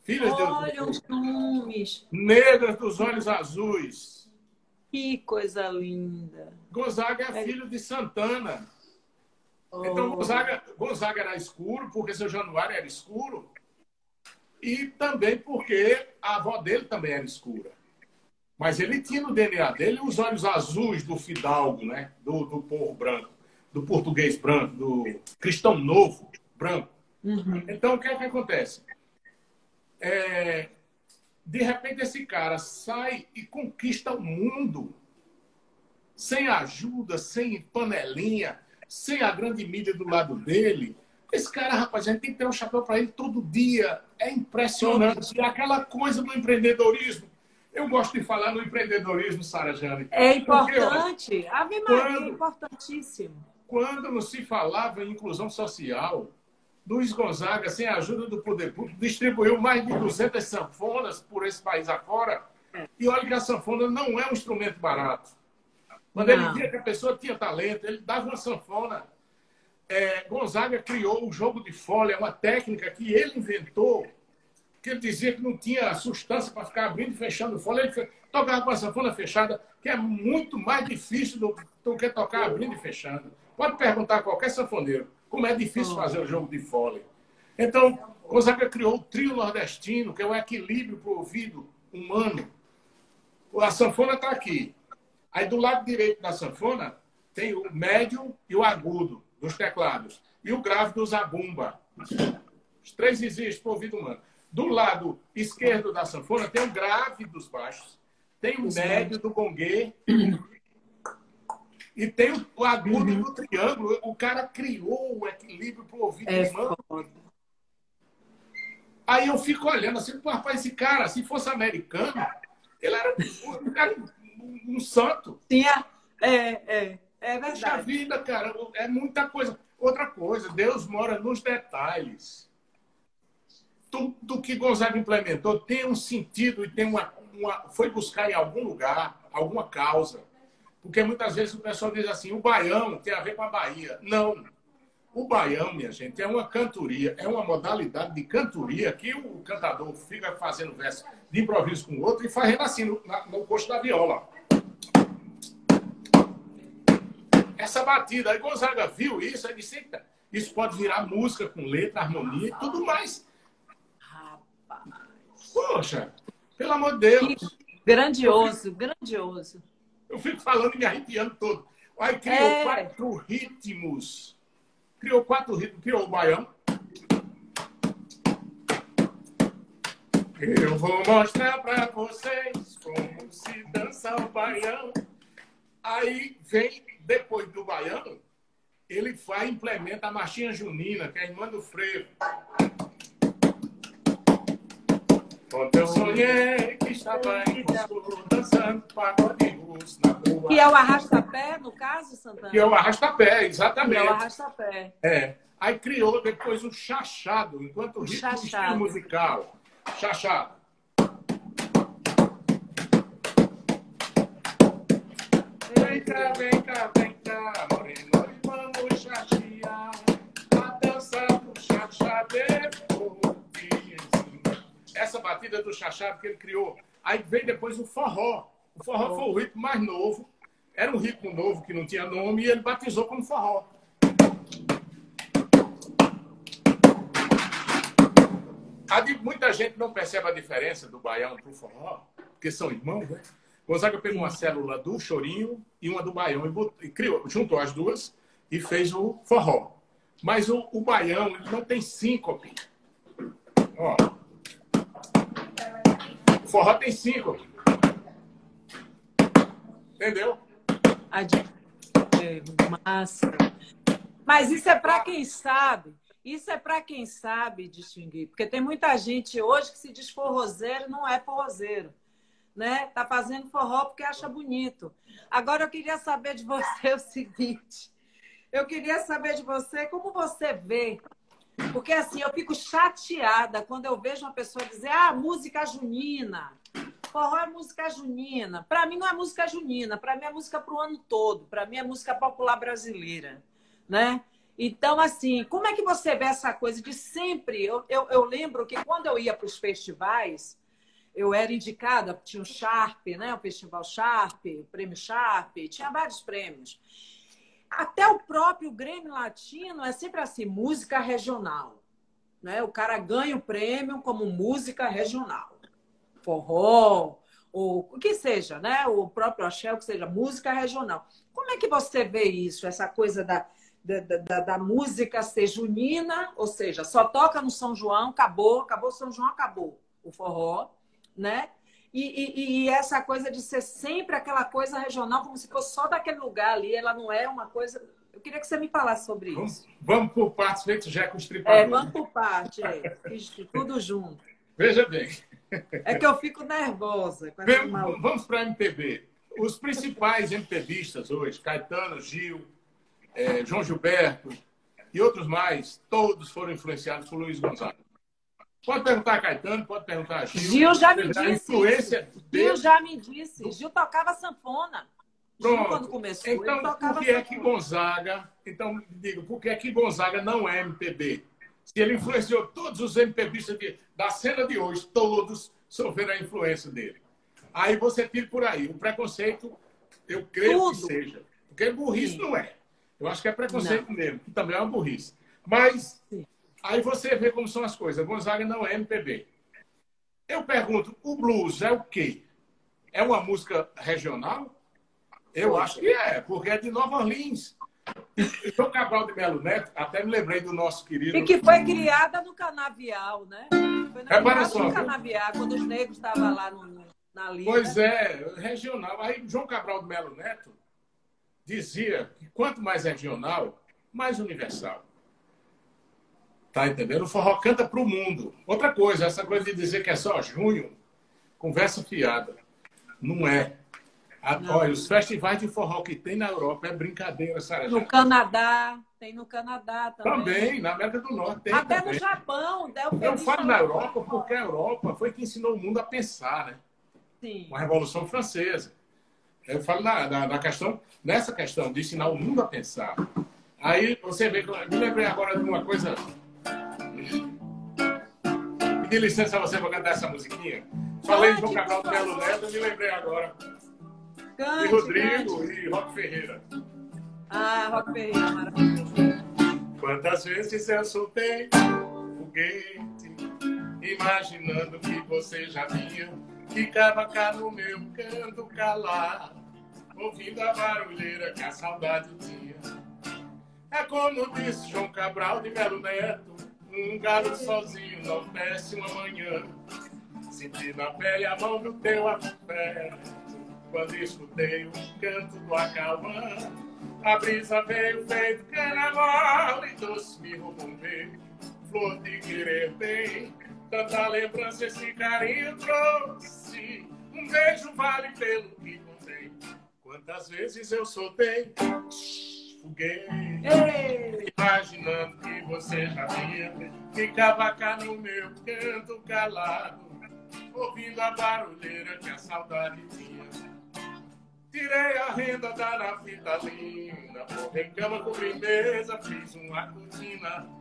Filhas Olha de... os nomes. Negras dos olhos azuis. Que coisa linda. Gonzaga é, é... filho de Santana. Oh. Então, Gonzaga, Gonzaga era escuro, porque seu Januário era escuro. E também porque a avó dele também era escura. Mas ele tinha no DNA dele os olhos azuis do fidalgo, né? do, do povo branco, do português branco, do cristão novo branco. Uhum. Então, o que é que acontece? É, de repente, esse cara sai e conquista o mundo sem ajuda, sem panelinha, sem a grande mídia do lado dele. Esse cara, rapaz, a gente tem que ter um chapéu para ele todo dia. É impressionante. É aquela coisa do empreendedorismo. Eu gosto de falar no empreendedorismo, Sara Jane. É importante. Porque, ó, Ave Maria, quando, é importantíssimo. Quando não se falava em inclusão social, Luiz Gonzaga, sem a ajuda do poder público, distribuiu mais de 200 sanfonas por esse país afora. E olha que a sanfona não é um instrumento barato. Quando ele via que a pessoa tinha talento, ele dava uma sanfona. É, Gonzaga criou o jogo de folha, uma técnica que ele inventou, que ele dizia que não tinha substância para ficar abrindo e fechando folha. Ele tocava com a sanfona fechada, que é muito mais difícil do, do que tocar abrindo e fechando. Pode perguntar a qualquer sanfoneiro como é difícil fazer o jogo de fole. Então, Gonzaga criou o trio nordestino, que é o equilíbrio para o ouvido humano. A sanfona está aqui. Aí, do lado direito da sanfona, tem o médio e o agudo dos teclados. E o grave do zabumba. Os três existem para o ouvido humano. Do lado esquerdo da sanfona, tem o grave dos baixos. Tem o médio do gongue e tem o, agudo uhum. do triângulo. O cara criou o equilíbrio para o ouvido é humano. Foda. Aí eu fico olhando assim, rapaz, esse cara, se fosse americano, ele era, era um, um, santo. Tinha, é, é, é verdade. Puxa vida, cara, é muita coisa. Outra coisa, Deus mora nos detalhes. Tudo que Gonzaga implementou tem um sentido e tem uma, uma foi buscar em algum lugar, alguma causa. Porque muitas vezes o pessoal diz assim, o baião tem a ver com a Bahia. Não. O baião, minha gente, é uma cantoria, é uma modalidade de cantoria que o cantador fica fazendo verso de improviso com o outro e fazendo assim no, no coxo da viola. Essa batida, aí Gonzaga viu isso, aí disse, isso pode virar música com letra, harmonia e tudo mais. Rapaz. Poxa, pelo amor de Deus. Grandioso, grandioso. Eu fico falando e me arrepiando todo. Aí criou é. quatro ritmos. Criou quatro ritmos. Criou o baião. Eu vou mostrar para vocês como se dança o baião. Aí vem, depois do baião, ele vai e implementa a marchinha junina, que é a irmã do frevo. Ontem eu sonhei que estava em Cusco, dançando pagode russo na rua. Que é o arrasta-pé, no caso, Santana? Que é o arrasta-pé, exatamente. Que é o arrasta-pé. É. Aí criou depois o chachado, enquanto o ritmo chachado. musical. Chachado. Vem cá, vem cá, vem cá, moreno, e vamos chatear. A dança do chachado essa batida do chachado que ele criou. Aí vem depois o forró. O forró foi o ritmo mais novo. Era um ritmo novo que não tinha nome e ele batizou como forró. muita gente não percebe a diferença do baião para o forró, porque são irmãos, né? Gonzaga pegou uma célula do chorinho e uma do baião e, botou, e criou, juntou as duas e fez o forró. Mas o, o baião ele não tem síncope. Ó, forró tem cinco. Entendeu? É, massa. Mas isso é para quem sabe. Isso é para quem sabe distinguir. Porque tem muita gente hoje que se diz forrozeiro não é forrozeiro. Né? Tá fazendo forró porque acha bonito. Agora eu queria saber de você o seguinte. Eu queria saber de você como você vê porque assim, eu fico chateada quando eu vejo uma pessoa dizer, ah, música junina. Forró é música junina. Para mim não é música junina, para mim é música para o ano todo, para mim é música popular brasileira, né? Então, assim, como é que você vê essa coisa de sempre? Eu, eu, eu lembro que quando eu ia para os festivais, eu era indicada, tinha o Sharp, né? O Festival Sharp, o Prêmio Sharp, tinha vários prêmios. Até o próprio Grêmio Latino é sempre assim, música regional. Né? O cara ganha o prêmio como música regional. Forró, ou o que seja, né? O próprio axé, o que seja, música regional. Como é que você vê isso, essa coisa da, da, da, da, música ser junina, ou seja, só toca no São João, acabou, acabou São João, acabou o forró, né? E, e, e, essa coisa de ser sempre aquela coisa regional, como se fosse só daquele lugar ali, ela não é uma coisa. Eu queria que você me falasse sobre vamos, isso. Vamos por partes, feito já com os tripadores. É, vamos por parte, é. tudo junto. Veja bem. É que eu fico nervosa. Vamos, vamos para a MPB. Os principais MPBistas hoje, Caetano, Gil, é, João Gilberto, e outros mais, todos foram influenciados por Luiz Gonzaga. Pode perguntar a Caetano, pode perguntar a Gil. Gil já me disse. Influência Gil já me disse. Gil tocava sanfona. Gil, quando começou, então, por que é que Gonzaga... Então, digo, por que é que Gonzaga não é MPB? Se ele influenciou todos os MPBistas da cena de hoje, todos sofreram a influência dele. Aí você tira por aí. O preconceito, eu creio Tudo. que seja. Porque burrice Sim. não é. Eu acho que é preconceito não. mesmo, que também é uma burrice. Mas Sim. aí você vê como são as coisas. Gonzaga não é MPB. Eu pergunto, o blues é o quê? É uma música regional? Eu acho que é, porque é de Nova Orleans. Então, Cabral de Melo Neto, até me lembrei do nosso querido. E que foi criada no Canavial, né? Foi na é, no Canavial, quando os negros estavam lá no, na linha. Pois é, regional. Aí João Cabral de Melo Neto dizia que quanto mais regional, mais universal. Tá entendendo? O forró canta para o mundo. Outra coisa, essa coisa de dizer que é só junho, conversa fiada. Não é. Olha, os festivais de forró que tem na Europa é brincadeira, Sara. No Canadá, tem no Canadá também. Também, na América do Norte tem Até também. no Japão. Eu falo na Europa porque a Europa foi que ensinou o mundo a pensar, né? Sim. Com a Revolução Francesa. Eu falo na, na, na, questão, nessa questão de ensinar o mundo a pensar. Aí você vê, me lembrei agora de uma coisa. Pedi licença a você para cantar essa musiquinha. Falei de João Cabral do Belo Neto, me lembrei agora. Cante, e Rodrigo cante. e Roque Ferreira. Ah, Roque Ferreira, maravilhoso. Quantas vezes eu soltei foguete, imaginando que você já vinha Ficava cá no meu canto calado, ouvindo a barulheira que a saudade tinha. É como disse João Cabral de Melo Neto, um galo sozinho não desce uma manhã. Senti na pele a mão do teu afeto, quando escutei o canto do acalmã. A brisa veio feito carnaval e doce me roubou um beijo, flor de querer bem Tanta lembrança esse carinho trouxe. Um beijo vale pelo que contei. Quantas vezes eu soltei foguete, imaginando que você já vinha. Ficava cá no meu canto calado, ouvindo a barulheira que a saudade tinha. Tirei a renda da naftalina, em cama com mesa, fiz uma cortina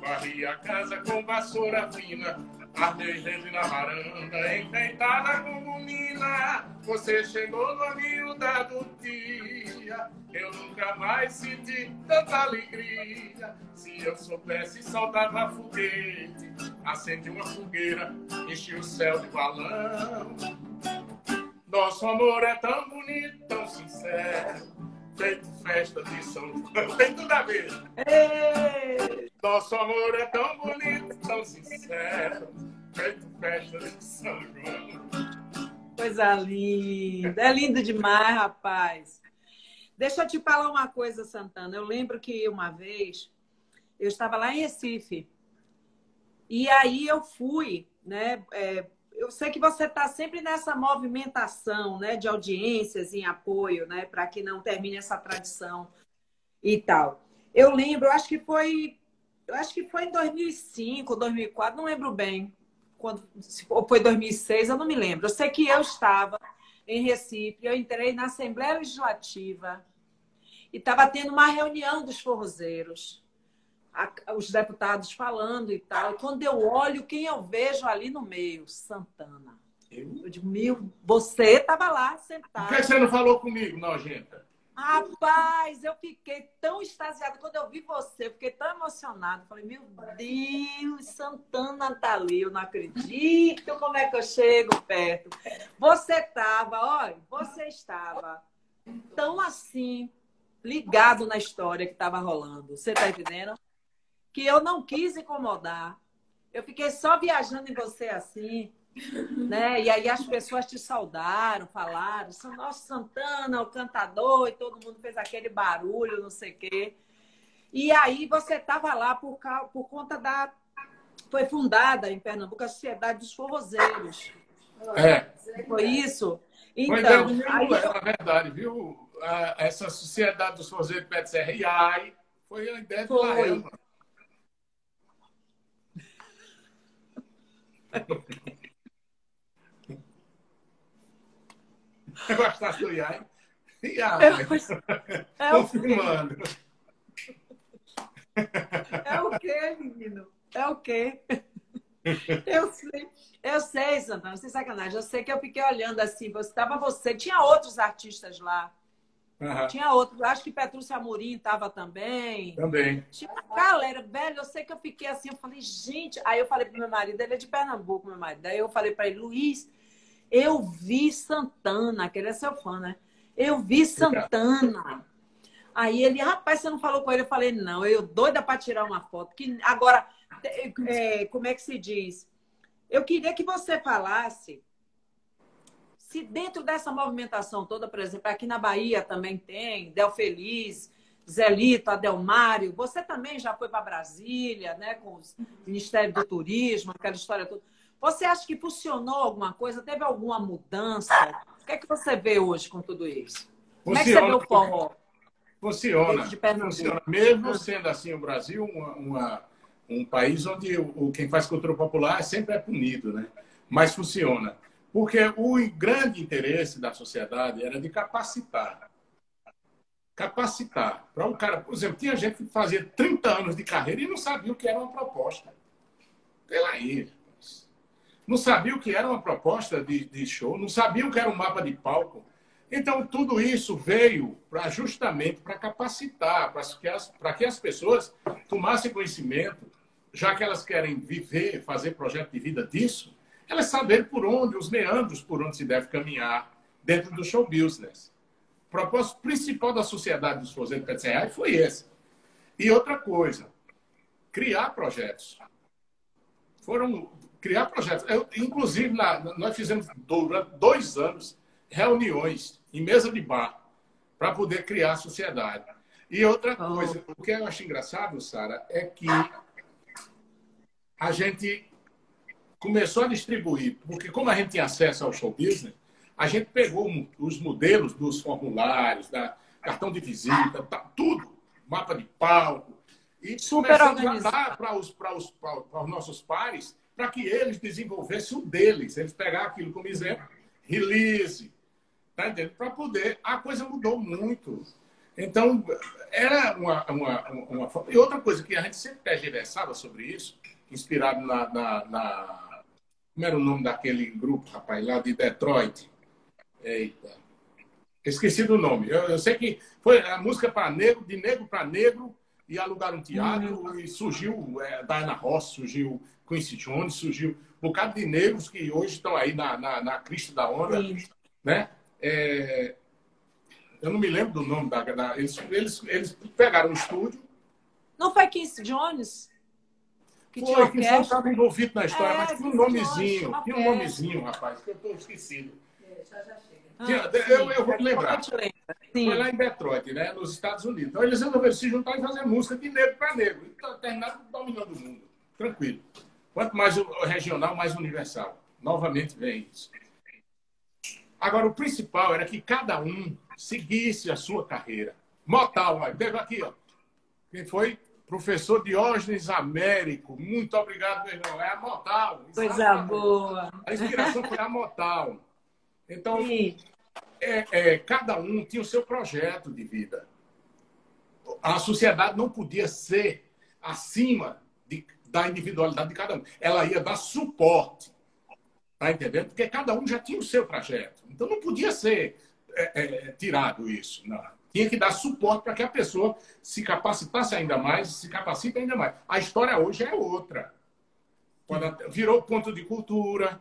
Varri a casa com vassoura fina, armei rede na varanda, enfeitada como mina. Você chegou no amigo do dia, eu nunca mais senti tanta alegria. Se eu soubesse, soltava foguete, acende uma fogueira, enchi o céu de balão. Nosso amor é tão bonito, tão sincero feito festa de São João. Tem tudo a ver. Nosso amor é tão bonito, tão sincero. Feito festa de São João. Coisa linda. É lindo demais, rapaz. Deixa eu te falar uma coisa, Santana. Eu lembro que uma vez eu estava lá em Recife. E aí eu fui, né? É, eu sei que você está sempre nessa movimentação né, de audiências em apoio, né, para que não termine essa tradição e tal. Eu lembro, acho que foi, eu acho que foi em 2005, 2004, não lembro bem, quando se foi 2006, eu não me lembro. Eu sei que eu estava em Recife, eu entrei na Assembleia Legislativa e estava tendo uma reunião dos forrozeiros a, os deputados falando e tal. E quando eu olho, quem eu vejo ali no meio? Santana. Eu, eu digo, meu, você estava lá sentado. Por que você não falou comigo, nojenta? Rapaz, eu fiquei tão extasiada quando eu vi você, eu fiquei tão emocionada. Falei, meu Deus, Santana tá ali, eu não acredito como é que eu chego perto. Você estava, olha, você estava tão assim, ligado na história que estava rolando. Você tá entendendo? Que eu não quis incomodar. Eu fiquei só viajando em você assim, né? E aí as pessoas te saudaram, falaram, nosso Santana, o cantador, e todo mundo fez aquele barulho, não sei o quê. E aí você estava lá por, por conta da. Foi fundada em Pernambuco a Sociedade dos Forrozeiros. É. Foi isso? Então, Mas é, aí... é, na verdade, viu? Essa Sociedade dos Forrozeiros IAI, Foi a ideia do Laelma. Gostasse do Iai? Iai. É Confirmando. É o quê, menino? É o quê? Eu sei, eu sei, Santana, sem sacanagem. Eu sei que eu fiquei olhando assim, você estava você, tinha outros artistas lá. Uhum. Tinha outros, acho que Petrúcia Amorim estava também. Também. Tinha uma galera, velho, eu sei que eu fiquei assim, eu falei, gente. Aí eu falei pro meu marido, ele é de Pernambuco, meu marido. Daí eu falei para ele, Luiz, eu vi Santana, que ele é seu fã, né? Eu vi Santana. Aí ele, rapaz, você não falou com ele? Eu falei, não, eu doida para tirar uma foto. Que agora, é, como é que se diz? Eu queria que você falasse se dentro dessa movimentação toda, por exemplo, aqui na Bahia também tem, Del Feliz, Zelito, Adelmário, você também já foi para Brasília, né, com o Ministério do Turismo, aquela história toda. Você acha que funcionou alguma coisa? Teve alguma mudança? O que é que você vê hoje com tudo isso? Como é que você vê o forró? Funciona. Funciona. Mesmo sendo assim o Brasil uma, uma, um país onde o, quem faz cultura popular sempre é punido, né? Mas funciona. Porque o grande interesse da sociedade era de capacitar. Capacitar. Para um cara, por exemplo, tinha gente que fazia 30 anos de carreira e não sabia o que era uma proposta. Pela. Não sabia o que era uma proposta de, de show, não sabia o que era um mapa de palco. Então, tudo isso veio para justamente para capacitar, para que, que as pessoas tomassem conhecimento, já que elas querem viver, fazer projeto de vida disso, elas saberem por onde, os meandros por onde se deve caminhar dentro do show business. O propósito principal da Sociedade dos Fazendeiros Pet Reais foi esse. E outra coisa, criar projetos. Foram criar projetos. Eu, inclusive, na, nós fizemos durante dois anos reuniões em mesa de bar para poder criar a sociedade. E outra coisa, o que eu acho engraçado, Sara, é que a gente começou a distribuir, porque como a gente tinha acesso ao show business, a gente pegou os modelos dos formulários, da cartão de visita, tá, tudo, mapa de palco, e Super começamos a dar para os, os, os nossos pares para que eles desenvolvessem o deles. Eles pegaram aquilo como exemplo, release, tá entendendo? Para poder. A coisa mudou muito. Então, era uma, uma, uma, E outra coisa que a gente sempre tergiversava sobre isso, inspirado na, na, na como era o nome daquele grupo, rapaz, lá de Detroit? Eita. Esqueci do nome. Eu, eu sei que foi a música para negro, de negro para negro, e alugaram um teatro, uhum. e surgiu é, Diana Ross, surgiu Quincy Jones, surgiu um bocado de negros que hoje estão aí na, na, na crista da onda. Sim. Né? É, eu não me lembro do nome da. da eles, eles, eles pegaram um estúdio. Não foi Quincy Jones? Que Foi, que só estava envolvido na história, é, mas tinha um nomezinho, tinha um nomezinho, rapaz, que eu estou esquecido. É, já, já chega. Ah, eu, eu, vou lembrar. Foi lá em Detroit, né, nos Estados Unidos. Então eles resolveram se juntar e fazer música de negro para negro. E tá terminaram dominando o mundo. Tranquilo. Quanto mais regional, mais universal. Novamente vem isso. Agora, o principal era que cada um seguisse a sua carreira. Motal, teve aqui, ó. Quem foi? Professor Diógenes Américo, muito obrigado, meu irmão. É a Motal. Coisa boa. A inspiração foi a Motal. Então, é, é, cada um tinha o seu projeto de vida. A sociedade não podia ser acima de, da individualidade de cada um. Ela ia dar suporte. Tá entendendo? Porque cada um já tinha o seu projeto. Então não podia ser é, é tirado isso. Não tinha que dar suporte para que a pessoa se capacitasse ainda mais, se capacite ainda mais. A história hoje é outra. Quando virou ponto de cultura,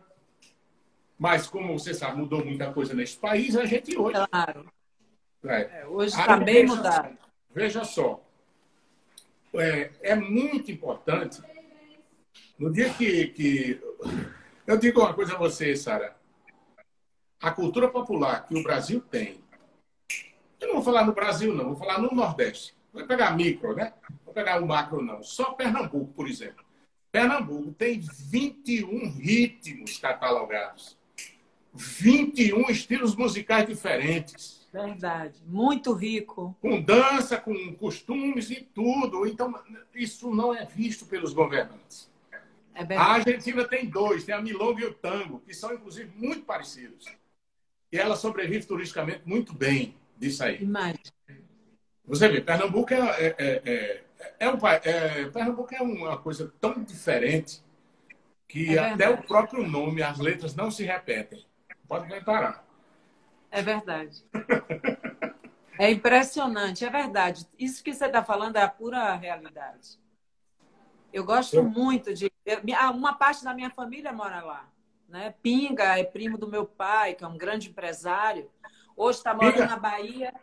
mas como você sabe, mudou muita coisa neste país, a gente hoje. Claro. É, é hoje está bem mudado. Veja só. É, é, muito importante. No dia que, que. Eu digo uma coisa a você, Sara. A cultura popular que o Brasil tem eu não vou falar no Brasil, não, vou falar no Nordeste. Vou pegar micro, né? Vou pegar o macro, não. Só Pernambuco, por exemplo. Pernambuco tem 21 ritmos catalogados. 21 estilos musicais diferentes. Verdade. Muito rico. Com dança, com costumes e tudo. Então, isso não é visto pelos governantes. É a Argentina tem dois, tem a milonga e o tango, que são, inclusive, muito parecidos. E ela sobrevive turisticamente muito bem disso aí. Imagina. Você vê, Pernambuco é, é, é, é um, é, Pernambuco é uma coisa tão diferente que é até o próprio nome, as letras não se repetem. Pode reparar. É verdade. é impressionante, é verdade. Isso que você está falando é a pura realidade. Eu gosto eu... muito de. Uma parte da minha família mora lá. Né? Pinga é primo do meu pai, que é um grande empresário. Hoje está morando na Bahia.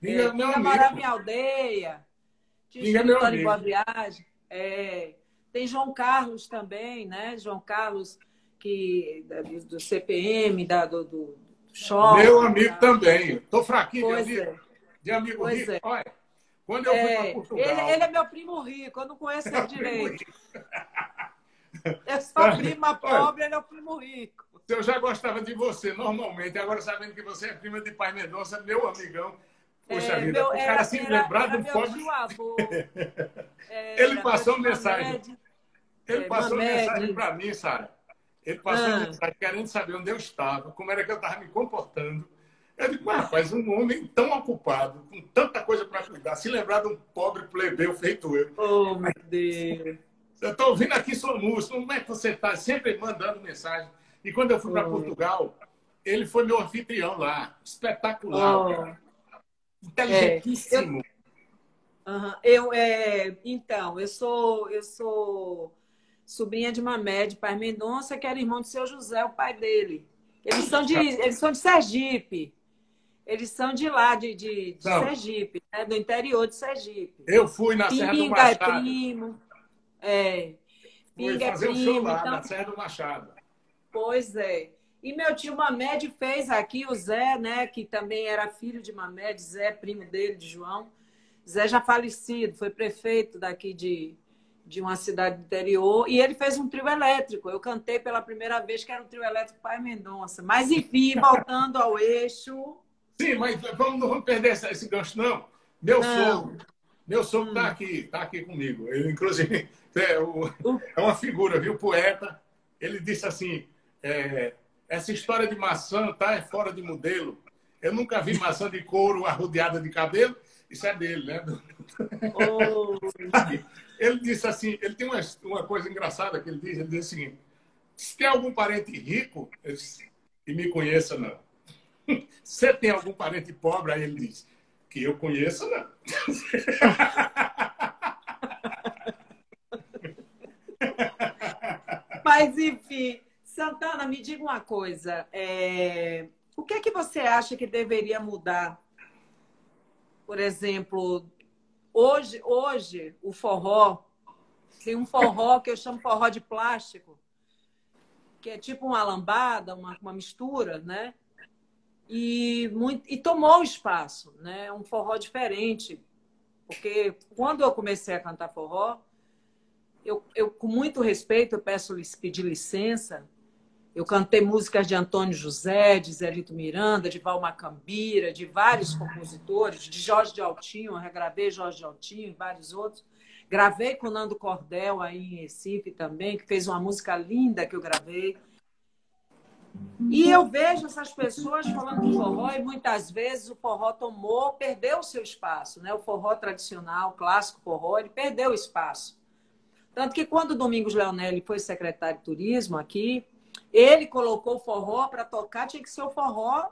Pinga, é, morava em aldeia. Tinha Pinga escritório em Boa Viagem. É, tem João Carlos também, né? João Carlos, que, do CPM, da, do, do shopping. Meu amigo da... também. Estou fraquinho pois de amigo, é. de amigo pois rico. É. Olha, quando eu é, fui para Portugal... Ele, ele, é meu primo rico, eu não conheço ele direito. Eu sou prima pobre, ele é o primo rico. Eu já gostava de você, normalmente. Agora, sabendo que você é prima de Pai Mendonça, meu amigão. Poxa é, vida, meu, o cara era, se lembrar do pobre. ele passou mensagem. Ele é, passou mensagem para mim, Sara. Ele passou ah. mensagem querendo saber onde eu estava, como era que eu estava me comportando. Eu digo, mas rapaz, um homem tão ocupado, com tanta coisa para cuidar, se lembrar de um pobre plebeu feito eu. Oh, meu Deus. Eu estou ouvindo aqui sua música, como é que você está? Sempre mandando mensagem. E quando eu fui para Portugal, ele foi meu anfitrião lá. Espetacular. Oh. Inteligentíssimo. É, eu, eu é, então, eu sou, eu sou sobrinha de Mamé, de Pai Mendonça, que era irmão de seu José, o pai dele. Eles são de, eles são de Sergipe. Eles são de lá, de, de, de Sergipe, né? do interior de Sergipe. Eu fui na Serra do Machado. é primo. É. Pinga Fui fazer é primo. Show lá, então... na Serra do Machado. Pois é. E meu tio Mamed fez aqui, o Zé, né? Que também era filho de Mamed, Zé, primo dele, de João. Zé já falecido, foi prefeito daqui de, de uma cidade do interior, e ele fez um trio elétrico. Eu cantei pela primeira vez que era um trio elétrico Pai Mendonça. Mas, enfim, voltando ao eixo. Sim, mas vamos, não vamos perder esse gancho, não. Meu não. sogro, meu sogro está hum. aqui, está aqui comigo. Ele, inclusive, é, o, é, uma figura, viu? Poeta. Ele disse assim: é, essa história de maçã tá é fora de modelo. Eu nunca vi maçã de couro arrodeada de cabelo. Isso é dele, né? Oh. Ele disse assim, ele tem uma, uma coisa engraçada que ele diz, ele diz o seguinte, se tem algum parente rico, disse, e me conheça, não. Você tem algum parente pobre? Aí ele diz, que eu conheça, não. Mas, enfim, Santana, me diga uma coisa. É... O que é que você acha que deveria mudar? Por exemplo, Hoje, hoje, o forró, tem um forró que eu chamo forró de plástico, que é tipo uma lambada, uma, uma mistura, né? E, muito, e tomou espaço, né? Um forró diferente. Porque quando eu comecei a cantar forró, eu, eu com muito respeito, eu peço pedir licença eu cantei músicas de Antônio José, de Zelito Miranda, de Val Macambira, de vários compositores, de Jorge de Altinho, eu regravei Jorge de Altinho e vários outros. Gravei com Nando Cordel aí em Recife também, que fez uma música linda que eu gravei. E eu vejo essas pessoas falando do forró e muitas vezes o forró tomou, perdeu o seu espaço, né? O forró tradicional, clássico forró, ele perdeu o espaço. Tanto que quando o Domingos Leonelli foi secretário de turismo aqui, ele colocou o forró para tocar, tinha que ser o forró.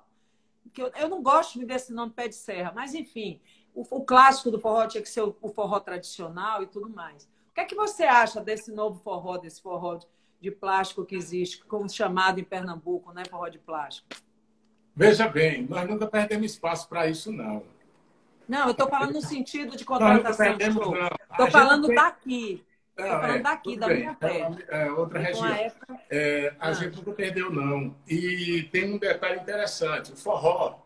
Que eu, eu não gosto desse nome pé de serra, mas enfim, o, o clássico do forró tinha que ser o, o, forró tradicional e tudo mais. O que é que você acha desse novo forró, desse forró de, de plástico que existe, como chamado em Pernambuco, né? Forró de plástico. Veja bem, nós nunca perdemos espaço para isso, não. Não, eu estou falando no sentido de contratação. Estou falando daqui. Estou falando é, daqui, da bem. minha terra. É, outra região. Época... É, a ah. gente nunca perdeu, não. E tem um detalhe interessante. O forró,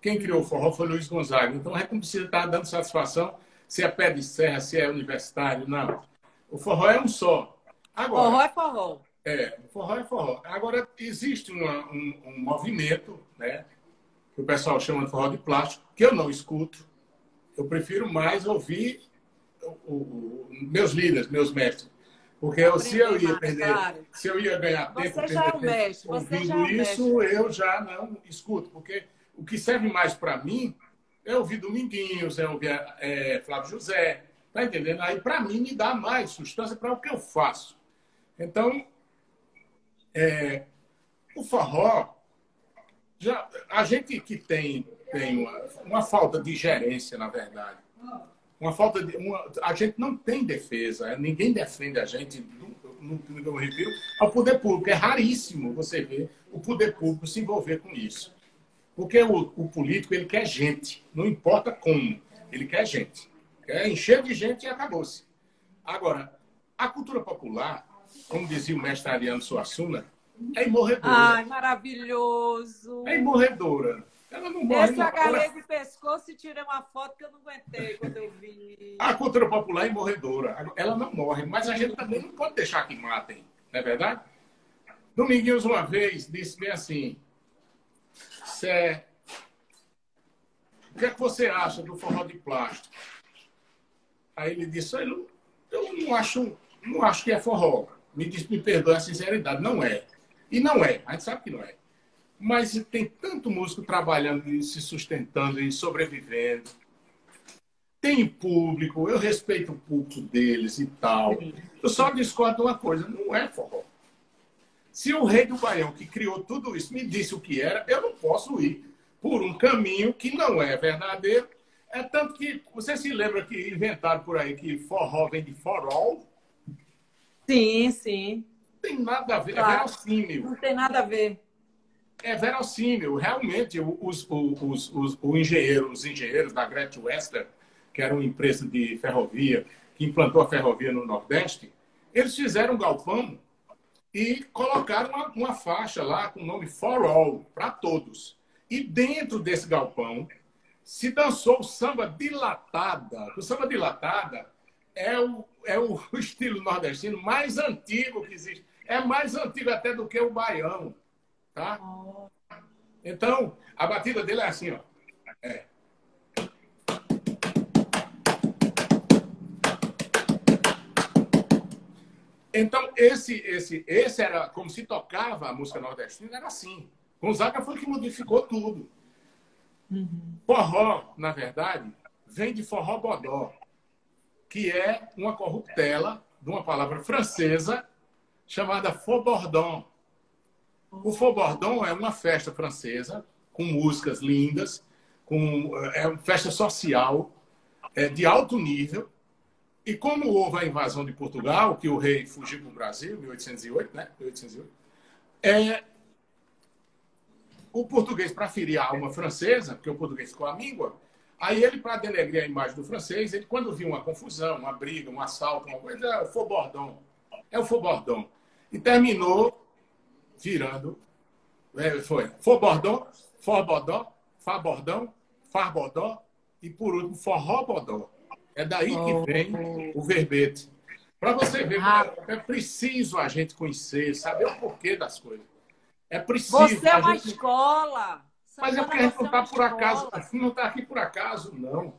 quem criou o forró foi Luiz Gonzaga. Então, a gente não precisa estar dando satisfação se é pé de serra, se é universitário, não. O forró é um só. Agora, forró é forró. É, forró é forró. Agora, existe uma, um, um movimento, né? que o pessoal chama de forró de plástico, que eu não escuto. Eu prefiro mais ouvir o, o, meus líderes, meus mestres. Porque eu, se eu ia perder, claro. se eu ia ganhar tempo você já é um mestre, ouvindo já é isso, eu já não escuto. Porque o que serve mais para mim é ouvir Dominguinhos, é ouvir é, Flávio José. Tá entendendo? Aí, para mim, me dá mais substância para o que eu faço. Então, é, o forró, já, a gente que tem, tem uma, uma falta de gerência, na verdade, uma falta de. Uma, a gente não tem defesa, ninguém defende a gente, no, no, eu refiro ao poder público. É raríssimo você ver o poder público se envolver com isso. Porque o, o político, ele quer gente, não importa como, ele quer gente. Quer encher de gente e acabou-se. Agora, a cultura popular, como dizia o mestre Ariano Suassuna, é imorredora. Ai, maravilhoso! É imorredora. Ela não morre. Esse agarrei de pescoço e tirei uma foto que eu não aguentei quando eu vi. A cultura popular é morredora. Ela não morre, mas a gente também não pode deixar que matem, não é verdade? Dominguinhos, uma vez, disse bem assim: Sé, o que é que você acha do forró de plástico? Aí ele disse: Eu, não, acho, não acho que é forró. Me, me perdoe a sinceridade, não é. E não é, a gente sabe que não é. Mas tem tanto músico trabalhando e se sustentando e sobrevivendo. Tem público, eu respeito o público deles e tal. Eu só discordo uma coisa: não é forró. Se o rei do Baião, que criou tudo isso, me disse o que era, eu não posso ir por um caminho que não é verdadeiro. É tanto que você se lembra que inventaram por aí que forró vem de forol? Sim, sim. Tem nada a ver, é claro. é verossímil. Não tem nada a ver é verossímil. Realmente, os, os, os, os, engenheiros, os engenheiros da Gretchen Wester, que era uma empresa de ferrovia, que implantou a ferrovia no Nordeste, eles fizeram um galpão e colocaram uma, uma faixa lá com o nome For All, para todos. E dentro desse galpão se dançou o samba dilatada. O samba dilatada é o, é o estilo nordestino mais antigo que existe. É mais antigo até do que o baião. Tá? Então, a batida dele é assim, ó. É. Então, esse, esse, esse era como se tocava a música nordestina, era assim. Gonzaga foi que modificou tudo. Uhum. Forró, na verdade, vem de forró bodó, que é uma corruptela de uma palavra francesa chamada faux-bordon, o Faux-Bordon é uma festa francesa com músicas lindas, com, é uma festa social é, de alto nível. E como houve a invasão de Portugal, que o rei fugiu para o Brasil, em 1808, né? 1808, é, o português, para ferir a alma francesa, porque o português ficou a língua, aí ele, para denegrir a imagem do francês, ele, quando viu uma confusão, uma briga, um assalto, uma coisa, é o Faux-Bordon. É o Faux-Bordon. E terminou virando. É, foi Fobordó, Forbodó, Fabordão, Farbodó e, por último, Forrobodó. É daí que vem o verbete. Para você ver, ah. é preciso a gente conhecer, saber o porquê das coisas. É preciso. Você é uma gente... escola. Mas é porque a gente não está é por acaso. Não está aqui por acaso, não.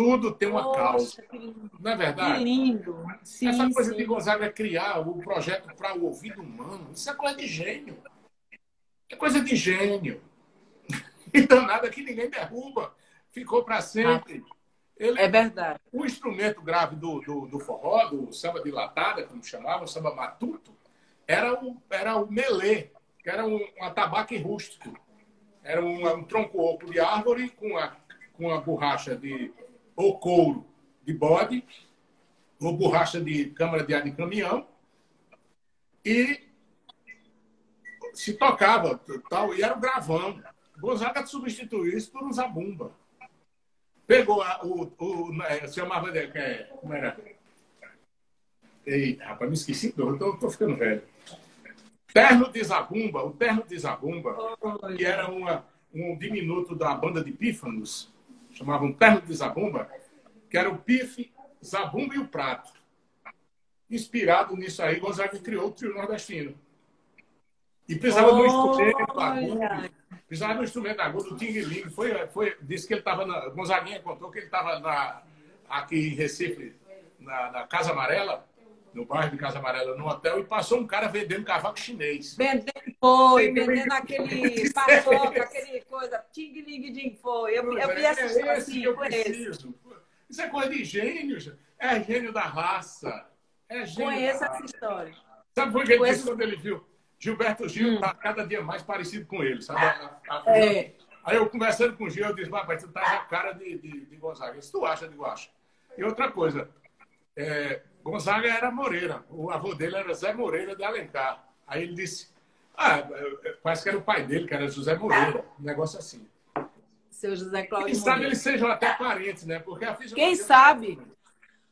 Tudo tem uma Poxa, causa. Não é verdade? Que lindo. Sim, Essa coisa sim. de Gonzaga criar o projeto para o ouvido humano, isso é coisa de gênio. É coisa de gênio. Então, nada que ninguém derruba. Ficou para sempre. Ele, é verdade. O instrumento grave do, do, do forró, do samba dilatada, como chamavam, samba matuto, era o, era o melê, que era um, um atabaque rústico. Era um, um tronco oco de árvore com a, com a borracha de ou couro de bode, ou borracha de câmara de ar de caminhão, e se tocava tal, e era o gravão. Gonzaga substituiu isso por um zabumba. Pegou a, o, o, é, chamava de. É, como era? Eita, rapaz, me esqueci, eu tô, tô ficando velho. Terno de Zabumba, o Terno de Zabumba, que era uma, um diminuto da banda de Pífanos, chamavam Terno de Zabumba, que era o pife, zabumba e o prato. Inspirado nisso aí, Gonzaga criou o trio nordestino. E precisava oh, de um instrumento agudo. precisava do instrumento agudo, do Ting. Foi, foi, disse que ele estava na. Gonzaguinha contou que ele estava aqui em Recife, na, na Casa Amarela, no bairro de Casa Amarela, no hotel, e passou um cara vendendo cavaco chinês. Vendendo, foi, vendendo aquele paçoca, aquele coisa, ting ling ding foi. Eu, eu vi essa é assim, eu preciso. Isso é coisa de gênio, é gênio da raça. É gênio Conheço essa história. Sabe por que ele disse quando ele viu? Gilberto Gil está hum. cada dia mais parecido com ele, sabe? A, a, a, é. Aí eu conversando com o Gil, eu disse, rapaz, tu tá a cara de, de, de Gonzaga. Se tu acha, digo, acho. E outra coisa, é, Gonzaga era Moreira, o avô dele era Zé Moreira de Alencar. Aí ele disse, ah, parece que era o pai dele, que era José Moreira, um negócio assim. Seu José Cláudio Quem sabe eles sejam até parentes, né? Porque a Quem sabe?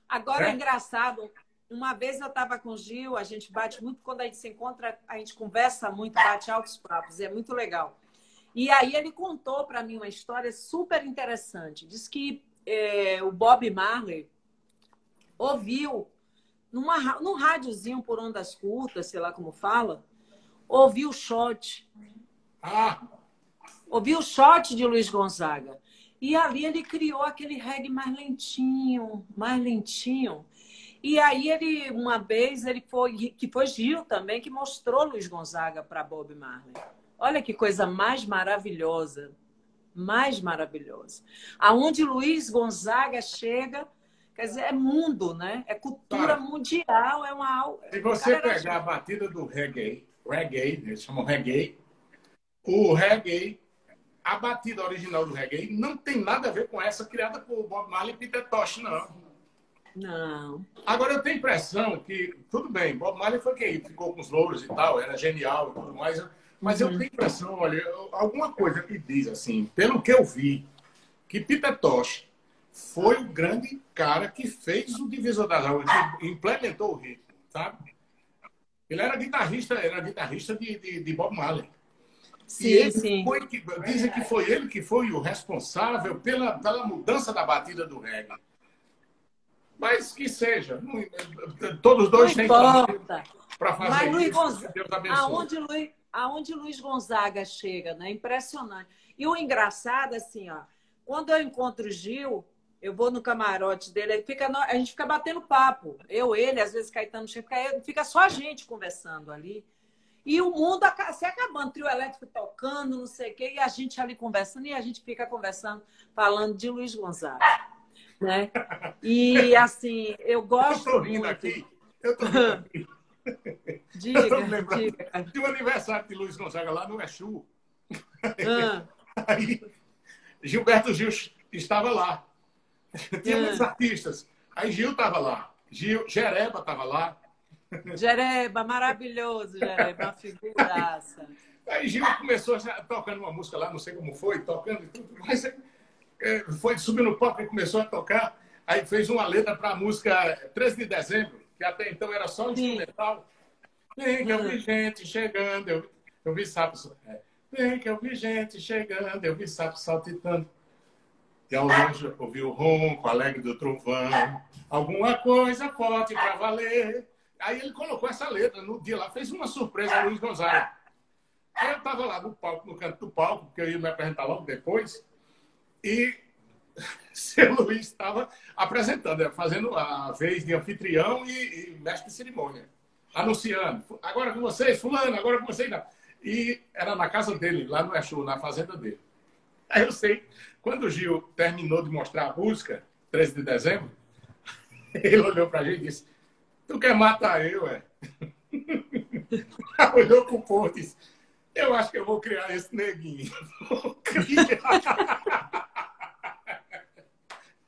Agora é, é engraçado, uma vez eu estava com o Gil, a gente bate muito, quando a gente se encontra, a gente conversa muito, bate altos papos, é muito legal. E aí ele contou para mim uma história super interessante. Diz que é, o Bob Marley ouviu numa, num rádiozinho por ondas curtas, sei lá como fala, ouviu o shot. Ah. Ouviu o shot de Luiz Gonzaga. E ali ele criou aquele reggae mais lentinho, mais lentinho. E aí ele, uma vez, ele foi, que foi Gil também, que mostrou Luiz Gonzaga para Bob Marley. Olha que coisa mais maravilhosa, mais maravilhosa. Aonde Luiz Gonzaga chega, quer dizer, é mundo, né? É cultura mundial, é uma Se você pegar era... a batida do reggae, reggae, eles chamam reggae, o reggae, a batida original do reggae não tem nada a ver com essa criada por Bob Marley e Peter Tosh, não. Não. Agora eu tenho a impressão que, tudo bem, Bob Marley foi quem ficou com os louros e tal, era genial e tudo mais, mas uhum. eu tenho a impressão, olha, alguma coisa que diz assim, pelo que eu vi, que Peter Tosh foi o grande cara que fez o divisor das águas, que implementou o ritmo, sabe? Ele era guitarrista, era guitarrista de, de, de Bob Marley. Sim, sim. Foi que, dizem que foi ele que foi o responsável pela, pela mudança da batida do reggae. Mas que seja. todos dois têm para fazer Mas Luiz Gonzaga, aonde, Luiz, aonde Luiz Gonzaga chega, né? Impressionante. E o engraçado, assim, ó, quando eu encontro o Gil, eu vou no camarote dele, fica, a gente fica batendo papo. Eu, ele, às vezes Caetano chega, fica só a gente conversando ali. E o mundo se acabando, trio elétrico tocando, não sei o quê, e a gente ali conversando, e a gente fica conversando, falando de Luiz Gonzaga né? E assim, eu gosto eu muito. Aqui, eu tô aqui. Diga, eu tô lembrando diga. de um aniversário de Luiz Gonzaga lá no Exu. Ah. Aí, Gilberto Gil estava lá. Tinha ah. muitos artistas. Aí Gil estava lá. Gil, Jereba estava lá. Jereba, maravilhoso, Jereba, uma figuraça. Aí Gil começou tocando uma música lá, não sei como foi, tocando e tudo. Mas é, foi subir no palco e começou a tocar. Aí fez uma letra para a música 13 de dezembro, que até então era só instrumental. Vem que eu vi gente chegando, eu, eu vi sapo. É, Vem que eu vi gente chegando, eu vi sapo saltitando. E ao longe ouvi o ronco alegre do trovão. Alguma coisa forte para valer. Aí ele colocou essa letra no dia lá, fez uma surpresa a Luiz Gonzaga. Aí eu estava lá no palco, no canto do palco, porque eu ia me apresentar logo depois. E seu Luiz estava apresentando, né, fazendo a vez de anfitrião e, e mestre de cerimônia, anunciando. Agora com vocês, fulano, agora com vocês. Não. E era na casa dele, lá no Exu, na fazenda dele. Aí eu sei, quando o Gil terminou de mostrar a música, 13 de dezembro, ele olhou para a gente e disse: Tu quer matar eu, é? Olhou para o povo e disse: Eu acho que eu vou criar esse neguinho. Vou criar.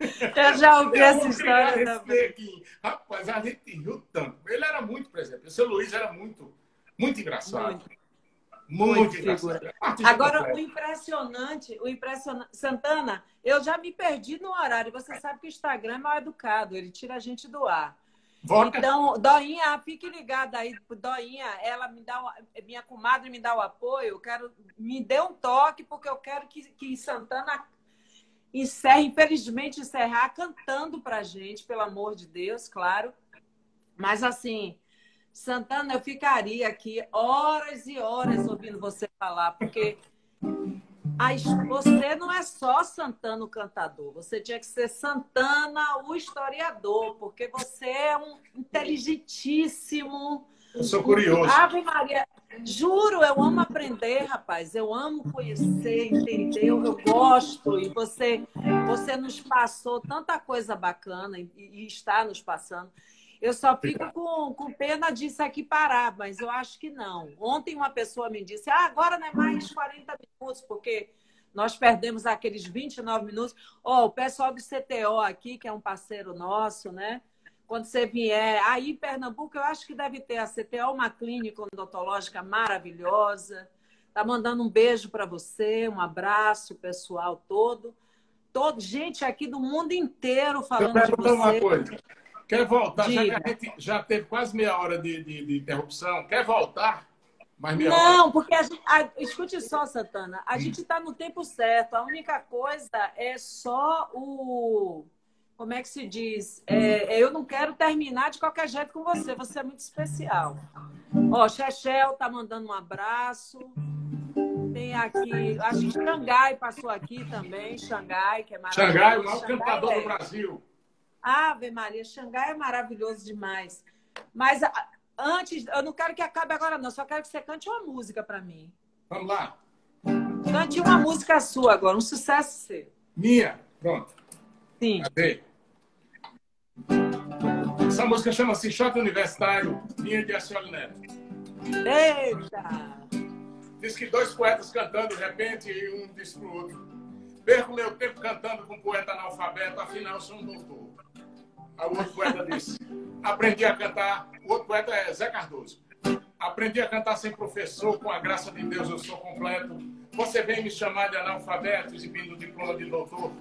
Eu já ouvi essa história também. Rapaz, a gente riu tanto. Ele era muito, por exemplo. O seu Luiz era muito, muito engraçado. Muito, muito, engraçado. Agora, o impressionante, o impressionante. Santana, eu já me perdi no horário. Você sabe que o Instagram é mal educado, ele tira a gente do ar. Volta. Então, Doinha, fique ligada aí, Doinha, ela me dá, minha comadre me dá o apoio, quero, me dê um toque, porque eu quero que, que Santana encerra, infelizmente, encerrar cantando pra gente, pelo amor de Deus, claro. Mas assim, Santana, eu ficaria aqui horas e horas ouvindo você falar, porque você não é só Santana o cantador, você tinha que ser Santana o historiador, porque você é um inteligentíssimo. Eu sou curioso. Ave Maria, juro, eu amo aprender, rapaz. Eu amo conhecer, entender, eu gosto. E você, você nos passou tanta coisa bacana e, e está nos passando. Eu só fico com, com pena disso aqui parar, mas eu acho que não. Ontem uma pessoa me disse: ah, agora não é mais 40 minutos, porque nós perdemos aqueles 29 minutos. Ó, oh, o pessoal do CTO aqui, que é um parceiro nosso, né? Quando você vier, aí em Pernambuco, eu acho que deve ter a CTO, uma clínica odontológica maravilhosa. Tá mandando um beijo para você, um abraço pessoal todo. todo. Gente aqui do mundo inteiro falando eu de você. Uma coisa. Quer voltar? Já que a gente já teve quase meia hora de, de, de interrupção. Quer voltar? Mais meia Não, hora? porque a gente. A, escute só, Santana. A hum. gente está no tempo certo. A única coisa é só o. Como é que se diz? É, é eu não quero terminar de qualquer jeito com você. Você é muito especial. Ó, Chechel tá mandando um abraço. Tem aqui, acho que Xangai passou aqui também, Xangai, que é maravilhoso. Xangai, o maior cantador é. do Brasil. Ave Maria, Xangai é maravilhoso demais. Mas antes, eu não quero que acabe agora, não. Só quero que você cante uma música para mim. Vamos lá. Cante uma música sua agora, um sucesso seu. Minha, pronto. Sim. Cadê? Essa música chama-se Shot Universitário, minha de Acioli Neto. Eita! Diz que dois poetas cantando de repente e um diz pro outro. Perco meu tempo cantando com poeta analfabeto, afinal sou um doutor. Aí o outro poeta disse: Aprendi a cantar. O outro poeta é Zé Cardoso. Aprendi a cantar sem professor, com a graça de Deus eu sou completo. Você vem me chamar de analfabeto, exibindo diploma de doutor.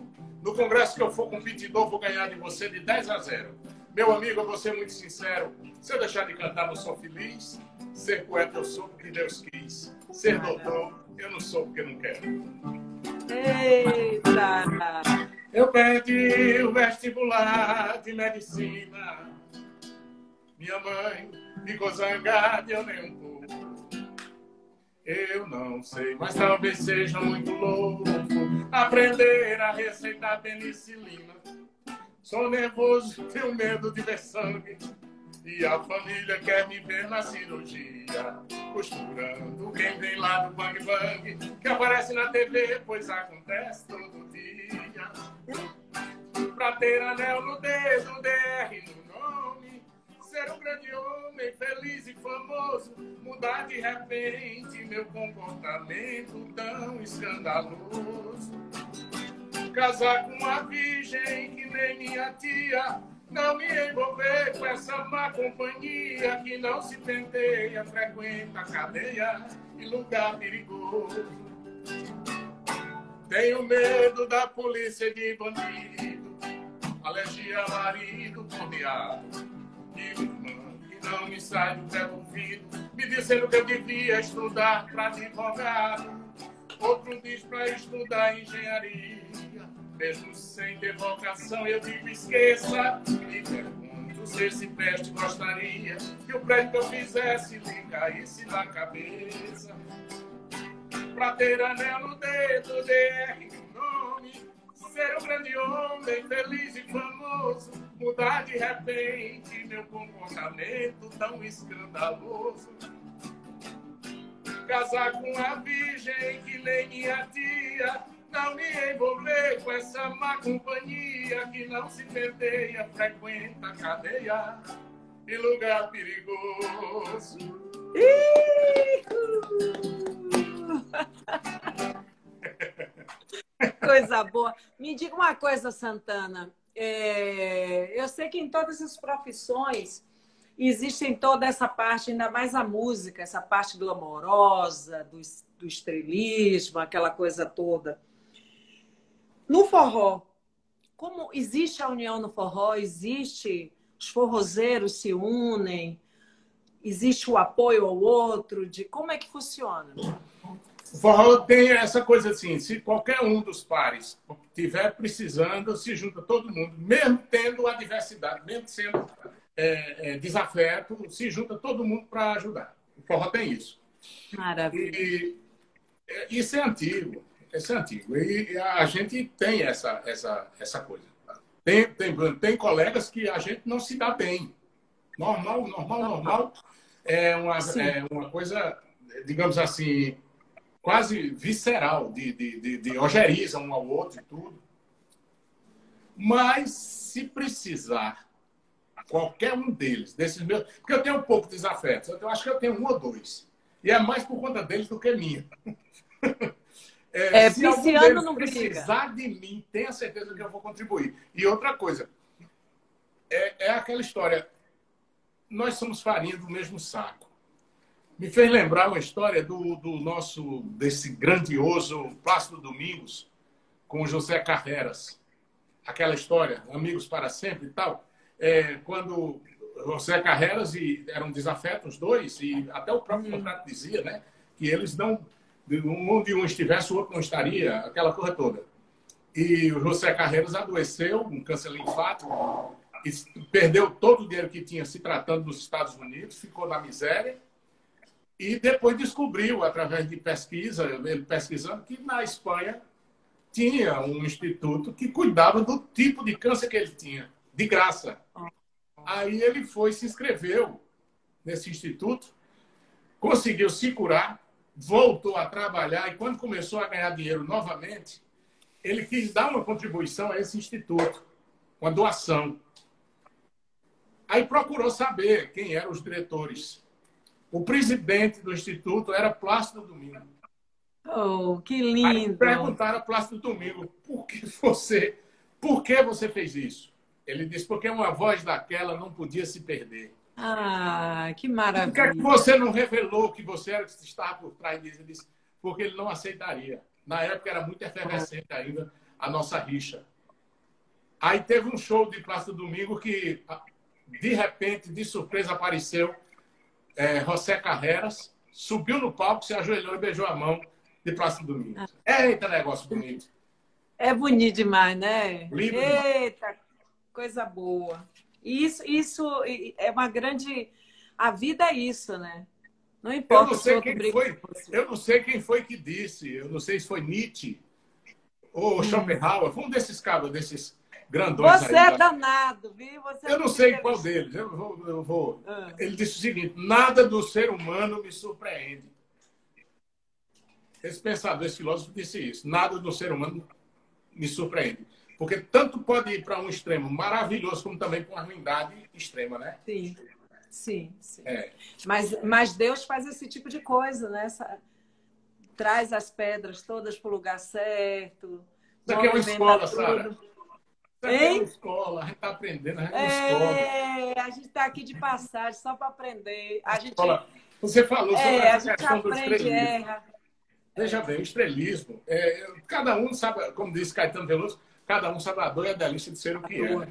No congresso que eu for competidor, vou ganhar de você de 10 a 0. Meu amigo, eu vou ser muito sincero. Se eu deixar de cantar, não sou feliz. Ser poeta eu sou porque Deus quis. Ser doutor, eu não sou porque não quero. Eita! Eu perdi o vestibular de medicina. Minha mãe ficou zangada e eu nem um pouco. Eu não sei, mas talvez seja muito louco aprender a receitar penicilina. Sou nervoso, tenho medo de ver sangue. E a família quer me ver na cirurgia, costurando quem vem lá do Bang Bang, que aparece na TV, pois acontece todo dia. Pra ter anel no dedo, DR no nome, ser um grande homem, feliz e famoso, mudar de repente meu comportamento tão escandaloso. Casar com uma virgem que nem minha tia não me envolver com essa má companhia que não se penteia, frequenta cadeia e lugar perigoso. Tenho medo da polícia de bandido, alergia marido torneado. E irmã que não me sai do pé do ouvido, me dizendo que eu devia estudar para advogado. Outro diz para estudar engenharia mesmo sem ter eu digo esqueça. Me pergunto se esse peste gostaria que o prédio que eu fizesse lhe caísse na cabeça. Pra ter anel no dedo, DR no nome, ser um grande homem, feliz e famoso, mudar de repente meu comportamento tão escandaloso. Casar com a virgem que nem minha tia não me envolver com essa má companhia que não se penteia, frequenta a cadeia e lugar perigoso. coisa boa. Me diga uma coisa, Santana. É, eu sei que em todas as profissões existem toda essa parte, ainda mais a música, essa parte glamourosa, do, do estrelismo, aquela coisa toda. No forró, como existe a união no forró, existe, os forrozeiros se unem, existe o apoio ao outro, de como é que funciona? O forró tem essa coisa assim, se qualquer um dos pares tiver precisando, se junta todo mundo, mesmo tendo adversidade, mesmo sendo é, é, desafeto, se junta todo mundo para ajudar. O forró tem isso. Maravilha. E, É, isso é antigo. Isso é antigo. E a gente tem essa, essa, essa coisa. Tem, tem, tem colegas que a gente não se dá bem. Normal, normal, normal. É uma, é uma coisa, digamos assim, quase visceral, de, de, de, de ojeriza um ao outro e tudo. Mas, se precisar, qualquer um deles, desses meus. Porque eu tenho um pouco de desafetos, eu acho que eu tenho um ou dois. E é mais por conta deles do que minha. É, é se não precisar de mim, tenha certeza que eu vou contribuir. E outra coisa, é, é aquela história. Nós somos farinha do mesmo saco. Me fez lembrar uma história do, do nosso, desse grandioso Plácido Domingos, com José Carreras. Aquela história, amigos para sempre e tal. É, quando José Carreras e eram desafetos os dois, e até o próprio contrato dizia, né? Que eles não onde um estivesse, o outro não estaria, aquela coisa toda. E o José Carreiras adoeceu, um câncer linfático, perdeu todo o dinheiro que tinha se tratando dos Estados Unidos, ficou na miséria. E depois descobriu, através de pesquisa, ele pesquisando, que na Espanha tinha um instituto que cuidava do tipo de câncer que ele tinha, de graça. Aí ele foi, se inscreveu nesse instituto, conseguiu se curar, voltou a trabalhar e quando começou a ganhar dinheiro novamente, ele quis dar uma contribuição a esse instituto, uma doação. Aí procurou saber quem eram os diretores. O presidente do instituto era Plácido Domingo. Oh, que lindo! Aí perguntaram a Plácido Domingo, por que você, por que você fez isso? Ele disse, porque uma voz daquela não podia se perder. Ah, que maravilha. Por que, é que você não revelou que você era que estava por trás disso? Porque ele não aceitaria. Na época era muito efervescente ainda a nossa rixa. Aí teve um show de Praça do Domingo que, de repente, de surpresa, apareceu é, José Carreras, subiu no palco, se ajoelhou e beijou a mão de Praça do Domingo. Ah. Eita, negócio bonito. É bonito demais, né? Lindo Eita, demais. coisa boa. Isso, isso é uma grande. A vida é isso, né? Não importa. Eu não sei quem foi. Eu não sei quem foi que disse. Eu não sei se foi Nietzsche ou hum. Schopenhauer. Foi um desses cabos, desses grandões. Você aí, é danado, viu? Você é eu não sei qual deles. Eu vou. Eu vou. Ah. Ele disse o seguinte: nada do ser humano me surpreende. Esse pensador, esse filósofo disse isso. Nada do ser humano me surpreende. Porque tanto pode ir para um extremo maravilhoso, como também para uma ruindade extrema, né? Sim, sim, sim. É. Mas, mas Deus faz esse tipo de coisa, né? Essa, traz as pedras todas para o lugar certo. Isso aqui é uma escola, Sara. Isso aqui é uma escola, a gente está aprendendo, a gente é, é A gente está aqui de passagem só para aprender. A gente... Você falou sobre é, a questão do estrelismo. Erra. Veja bem, o estrelismo, é, cada um sabe, como disse Caetano Veloso, cada um sabe a dor e a delícia de ser o que é. Né?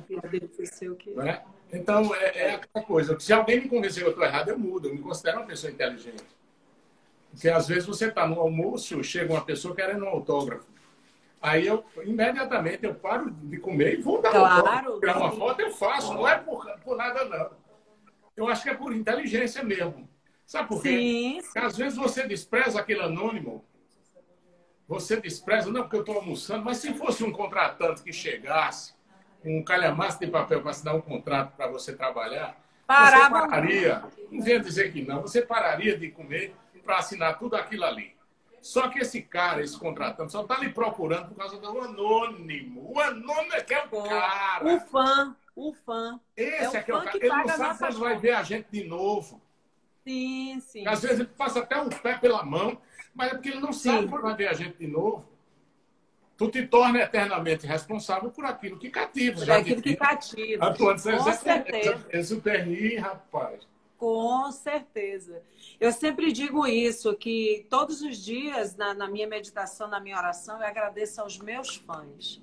Né? Então, é, é aquela coisa. Se alguém me convencer que eu estou errado, eu mudo. Eu me considero uma pessoa inteligente. Porque às vezes você está no almoço, chega uma pessoa querendo um autógrafo. Aí eu, imediatamente, eu paro de comer e vou dar claro, um autógrafo. Tirar uma foto, eu faço. Não é por, por nada, não. Eu acho que é por inteligência mesmo. Sabe por quê? Sim. Porque às vezes você despreza aquele anônimo você despreza, não porque eu estou almoçando, mas se fosse um contratante que chegasse com um calhamaço de papel para assinar um contrato para você trabalhar, Parava. você pararia, não venha dizer que não, você pararia de comer para assinar tudo aquilo ali. Só que esse cara, esse contratante, só está lhe procurando por causa do anônimo. O anônimo é que é o cara. O fã, o fã. Esse é, é que é o cara. Ele não sabe quando vai ver a gente de novo. Sim, sim. Às vezes ele passa até o pé pela mão mas é porque ele não sabe Sim. quando vai ver a gente de novo. Tu te torna eternamente responsável por aquilo que cativa. Por aquilo que cativa. Atuando Com certeza. Exuperni, rapaz. Com certeza. Eu sempre digo isso, que todos os dias, na, na minha meditação, na minha oração, eu agradeço aos meus fãs.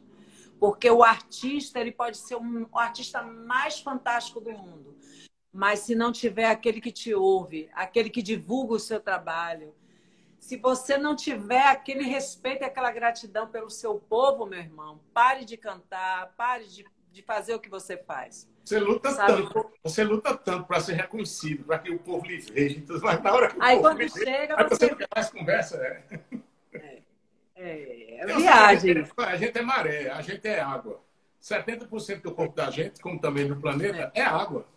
Porque o artista, ele pode ser um, o artista mais fantástico do mundo. Mas se não tiver aquele que te ouve, aquele que divulga o seu trabalho, se você não tiver aquele respeito e aquela gratidão pelo seu povo, meu irmão, pare de cantar, pare de, de fazer o que você faz. Você luta Sabe? tanto, você luta tanto para ser reconhecido, para que o povo lhe veja. Então, mas na hora que aí quando chega, aí você não quer mais conversa, é. É, é viagem. A gente é maré, a gente é água. 70% do corpo da gente, como também do planeta, é, é água.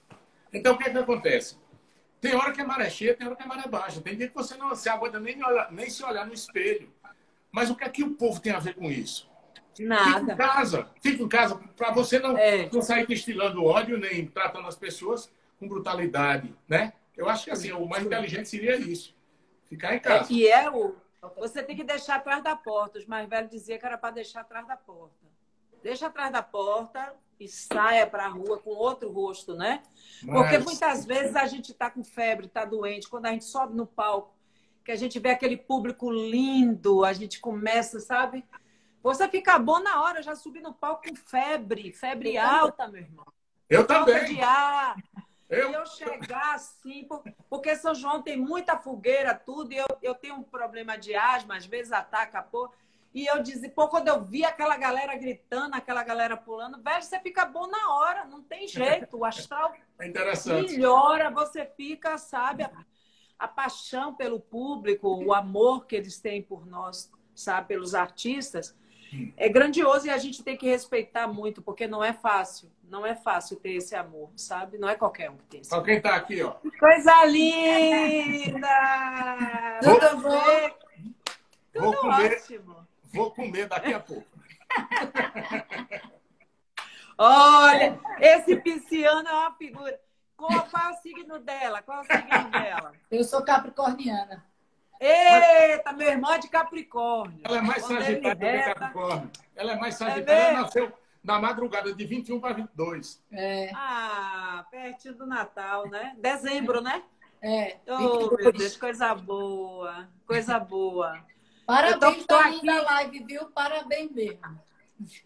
Então, o que, é que acontece? Tem hora que a maré cheia, tem hora que a maré baixa. Tem dia que você não se aguenta nem, olhar, nem se olhar no espelho. Mas o que é que o povo tem a ver com isso? Nada. Fica em casa. Fica em casa para você não, é. não sair destilando ódio, nem tratando as pessoas com brutalidade, né? Eu acho que assim, o mais inteligente seria isso. Ficar em casa. É, e é o... Você tem que deixar atrás da porta. Os mais velhos diziam que era para deixar atrás da porta. Deixa atrás da porta e saia para a rua com outro rosto, né? Mas... Porque muitas vezes a gente está com febre, está doente. Quando a gente sobe no palco, que a gente vê aquele público lindo, a gente começa, sabe? Você fica bom na hora, já subi no palco com febre, febre alta, meu irmão. Eu Falta também. de ar. Eu... E eu chegar assim, porque São João tem muita fogueira, tudo, e eu, eu tenho um problema de asma, às vezes ataca, pô. E eu dizia, pô, quando eu vi aquela galera gritando, aquela galera pulando, velho, você fica bom na hora, não tem jeito. O astral é melhora, você fica, sabe, a, a, paixão pelo público, o amor que eles têm por nós, sabe, pelos artistas, é grandioso e a gente tem que respeitar muito, porque não é fácil. Não é fácil ter esse amor, sabe? Não é qualquer um que tem esse amor. quem tá aqui, ó. Coisa linda! Tudo bom? Tudo vou comer, ótimo. Vou comer daqui a pouco. Olha, esse pisciano é uma figura. Qual, qual é o signo dela? Qual é o signo dela? Eu sou capricorniana. Eita, meu irmão é de Capricórnio. Ela é mais sagitária que Capricórnio. Ela é mais é sagitária. É ela nasceu na madrugada de 21 para 22. É. Ah, pertinho do Natal, né? Dezembro, né? É. Oh, meu Deus, coisa boa. Coisa boa. Parabéns pela aqui... live, viu? Parabéns mesmo.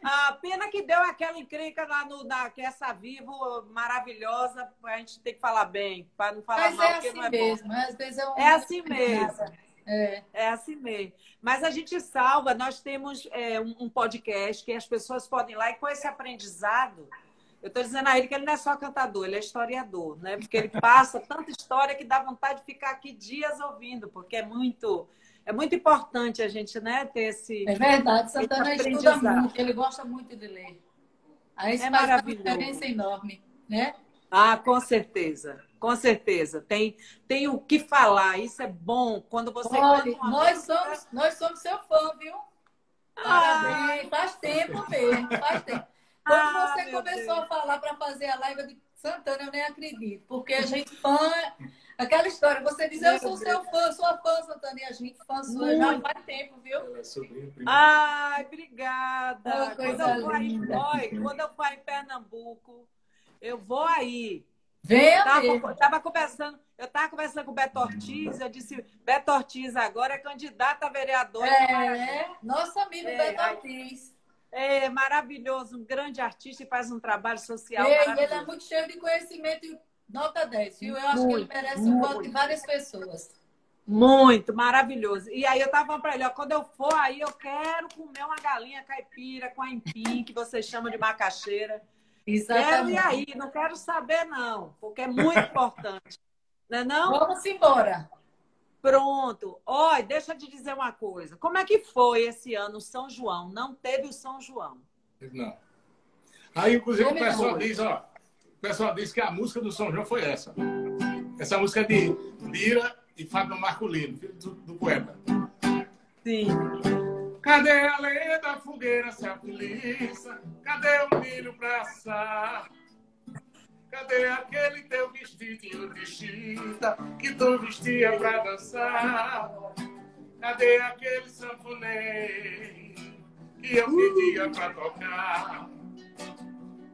A pena que deu aquela encrenca lá no, na que essa vivo maravilhosa, a gente tem que falar bem, para não falar Mas mal, é assim não é mesmo. bom. Às vezes é, um... é assim mesmo. É. é assim mesmo. Mas a gente salva, nós temos é, um podcast que as pessoas podem ir lá e com esse aprendizado. Eu estou dizendo a ele que ele não é só cantador, ele é historiador, né? Porque ele passa tanta história que dá vontade de ficar aqui dias ouvindo, porque é muito é muito importante a gente né, ter esse. É verdade, Santana estuda muito, ele gosta muito de ler. Aí isso é faz uma diferença enorme, né? Ah, com certeza, com certeza. Tem, tem o que falar, isso é bom quando você. Olha, nós, somos, nós somos seu fã, viu? Ah. Parabéns, faz tempo mesmo, faz tempo. Quando ah, você começou Deus. a falar para fazer a live, de Santana, eu nem acredito, porque a gente fã Aquela história, você diz, eu sou seu fã, sua fã, Santana, e a gente fã sua já faz tempo, viu? Ai, obrigada. Oh, quando, eu for aí, quando eu for em Pernambuco, eu vou aí. Venha tava, tava conversando, eu estava conversando com o Beto Ortiz, eu disse, Beto Ortiz agora é candidato a vereador. É, nosso amigo é, Beto Ortiz. É maravilhoso, um grande artista e faz um trabalho social. E ele é muito cheio de conhecimento Nota 10, viu? Eu acho muito, que ele merece o voto de várias pessoas. Muito, maravilhoso. E aí eu tava falando para ele, ó, quando eu for aí, eu quero comer uma galinha caipira com a empim, que vocês chamam de macaxeira. Exatamente. Quero ir aí, não quero saber não, porque é muito importante. Não é não? Vamos embora. Pronto. Olha, deixa eu te dizer uma coisa. Como é que foi esse ano o São João? Não teve o São João. Não. Aí, inclusive, o pessoal diz, ó, pessoal disse que a música do São João foi essa. Essa música é de Lira e Fábio Marcolino, filho do, do poeta. Sim. Cadê a lenha da fogueira se afiliça? Cadê o milho pra assar? Cadê aquele teu vestidinho de chita que tu vestia pra dançar? Cadê aquele sanfonês que eu pedia pra tocar?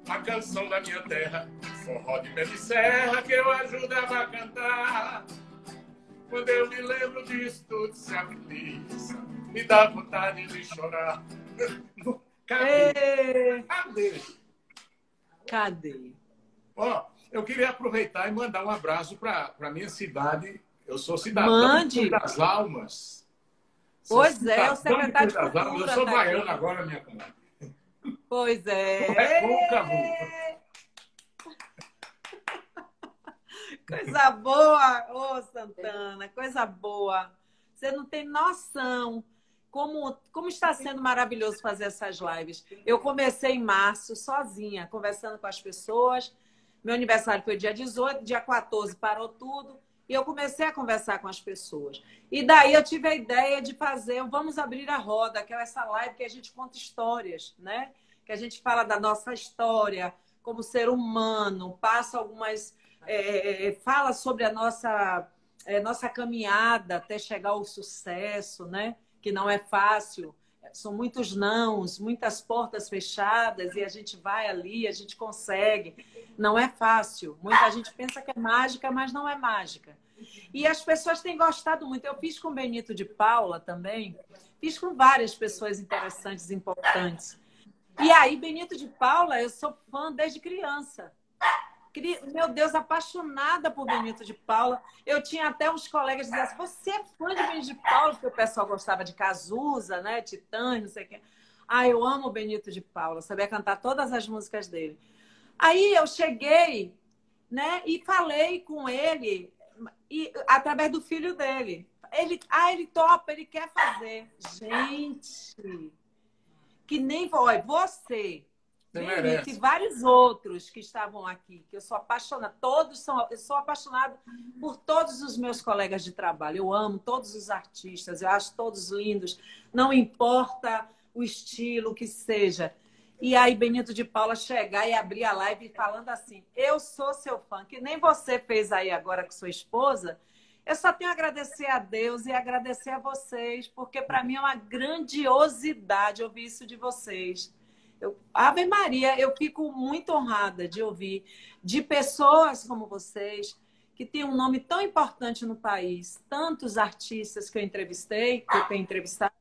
A canção da minha terra, forró de pé de serra que eu ajudava a cantar. Quando eu me lembro disso, tudo se afliça, me dá vontade de chorar. Cadê? Cadê? Cadê? Ó, eu queria aproveitar e mandar um abraço para a minha cidade. Eu sou cidadão Mande. das Almas. Pois é, o secretário de Cultura. Eu sou tá baiano agora, minha comadre. Pois é. É Coisa boa, ô oh, Santana, coisa boa. Você não tem noção como, como está sendo maravilhoso fazer essas lives. Eu comecei em março, sozinha, conversando com as pessoas. Meu aniversário foi dia 18, dia 14 parou tudo. E eu comecei a conversar com as pessoas. E daí eu tive a ideia de fazer, vamos abrir a roda, que é essa live que a gente conta histórias, né? Que a gente fala da nossa história como ser humano, passa algumas. É, fala sobre a nossa, é, nossa caminhada até chegar ao sucesso, né? Que não é fácil. São muitos nãos, muitas portas fechadas, e a gente vai ali, a gente consegue. Não é fácil. Muita gente pensa que é mágica, mas não é mágica. E as pessoas têm gostado muito. Eu fiz com o Benito de Paula também, fiz com várias pessoas interessantes, importantes. E aí, Benito de Paula, eu sou fã desde criança. Meu Deus, apaixonada por Benito de Paula. Eu tinha até uns colegas que diziam assim, você é fã de Benito de Paula? Porque o pessoal gostava de Cazuza, né? Titã, não sei o quê. Ah, eu amo Benito de Paula. Sabia cantar todas as músicas dele. Aí eu cheguei, né? E falei com ele e, através do filho dele. Ele, ah, ele topa, ele quer fazer. Gente, que nem. Você, e vários outros que estavam aqui, que eu sou apaixonada, todos são, eu sou apaixonada por todos os meus colegas de trabalho. Eu amo todos os artistas, eu acho todos lindos, não importa o estilo que seja. E aí, Benito de Paula chegar e abrir a live falando assim: Eu sou seu fã, que nem você fez aí agora com sua esposa. Eu só tenho a agradecer a Deus e agradecer a vocês, porque para mim é uma grandiosidade ouvir isso de vocês. Eu, Ave Maria, eu fico muito honrada de ouvir de pessoas como vocês, que têm um nome tão importante no país, tantos artistas que eu entrevistei, que eu tenho entrevistado,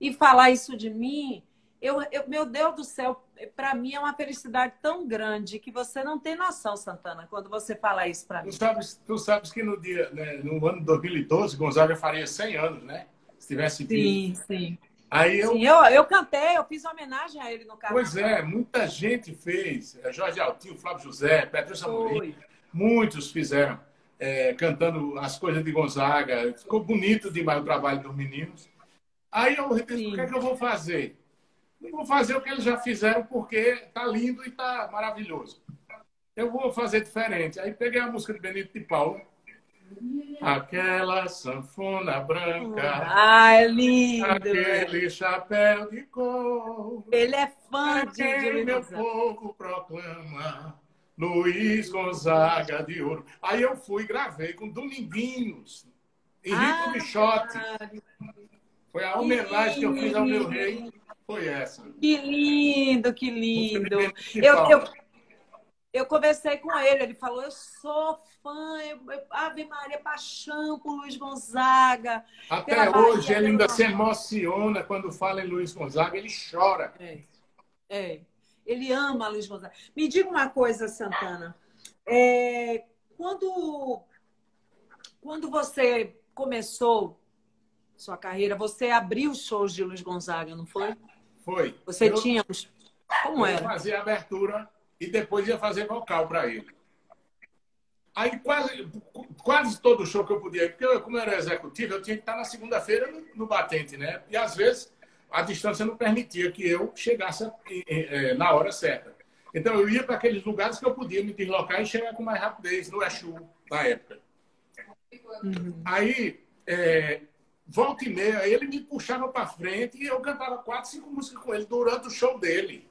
e falar isso de mim, eu, eu meu Deus do céu, para mim é uma felicidade tão grande que você não tem noção, Santana, quando você fala isso para mim. Tu sabes, tu sabes que no dia, né, no ano de 2012, Gonzaga faria 100 anos, né? Se tivesse vivo. Sim, sim. Aí eu... Sim, eu, eu cantei, eu fiz homenagem a ele no carro. Pois é, muita gente fez. É, Jorge Altinho, Flávio José, Pedro Amorim, muitos fizeram, é, cantando as coisas de Gonzaga. Ficou bonito demais o trabalho dos meninos. Aí eu pensei, o que é que eu vou fazer? Não vou fazer o que eles já fizeram porque tá lindo e tá maravilhoso. Eu vou fazer diferente. Aí peguei a música de Benito de Paula. Aquela sanfona branca. Ah, é lindo. Aquele chapéu de cor. Ele é fã de, de meu povo proclama. Luiz Gonzaga de Ouro. Aí eu fui e gravei com Dominguinhos. Henrique ah, Bichotti. Foi a homenagem que eu fiz ao meu rei foi essa. Que lindo, que lindo. Eu, eu, eu conversei com ele, ele falou: Eu sou fã, eu, eu, Ave Maria, paixão por Luiz Gonzaga. Até hoje ele ainda se emociona quando fala em Luiz Gonzaga, ele chora. É, é. ele ama Luiz Gonzaga. Me diga uma coisa, Santana. É, quando, quando você começou sua carreira, você abriu shows de Luiz Gonzaga, não foi? Foi. Você eu, tinha. Como era? Eu fazia abertura e depois ia fazer vocal para ele. Aí quase, quase todo show que eu podia porque eu, como eu era executivo, eu tinha que estar na segunda-feira no, no, batente, né? E às vezes a distância não permitia que eu chegasse é, na hora certa. Então eu ia para aqueles lugares que eu podia me deslocar e chegar com mais rapidez no Exu na época. Uhum. Aí é, volta e meia, ele me puxava para frente e eu cantava quatro, cinco músicas com ele durante o show dele.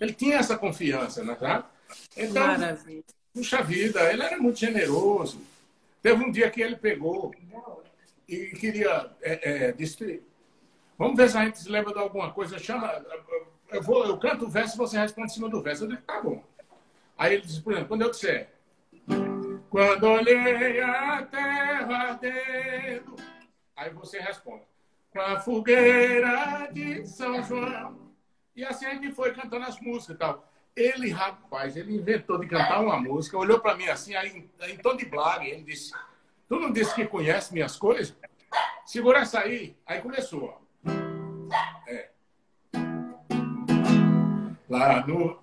Ele tinha essa confiança, não é verdade? Então, Maravilha. puxa vida, ele era muito generoso. Teve um dia que ele pegou e queria é, é, distribuir. Vamos ver se a gente se lembra de alguma coisa. Chama, eu, vou, eu canto o verso e você responde em cima do verso. Eu digo, tá bom. Aí ele disse, por exemplo, quando eu disser quando olhei a terra ardendo. Aí você responde. Com a fogueira de São João. E assim a gente foi cantando as músicas e tal. Ele, rapaz, ele inventou de cantar uma música, olhou para mim assim, aí em tom de blague, ele disse: Tu não disse que conhece minhas coisas? Segura essa aí. Aí começou. É. Lá no.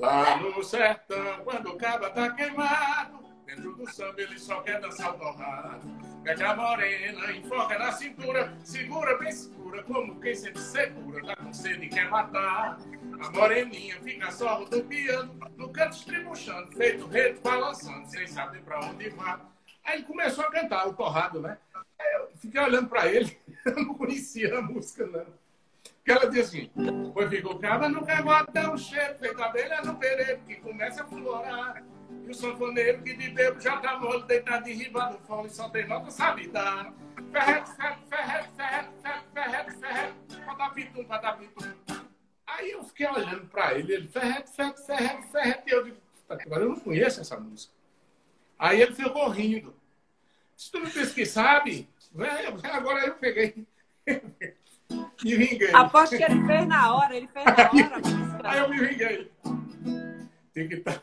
Lá no sertão, quando o caba tá queimado, dentro do samba ele só quer dançar o torrado. Pega a morena, enfoca na cintura, segura bem segura, como quem sente segura, tá com sede e quer matar. A moreninha fica só rodopiando, no canto estribuchando, feito reto balançando, sem saber pra onde vai. Aí ele começou a cantar, o torrado, né? Aí eu fiquei olhando pra ele, eu não conhecia a música, não. Porque ela dizia assim, pois ficou cava no cabotão, cheiro, feito abelha no pereiro, que começa a florar. E o sanfoneiro que de já tá mole, deitado em riba do fone, só tem nota sabe dar. Ferrete, ferrete, ferrete, ferrete, ferrete, ferrete, patapitum, patapitum. Aí eu fiquei olhando pra ele, ele, ferrete, ferrete, ferrete, ferrete, e eu digo, agora eu não conheço essa música. Aí ele ficou rindo. Se tu não disse que sabe, agora eu peguei. me vinguei. Aposto que ele fez na hora, ele fez na hora. Aí eu me vinguei. Tic-tac.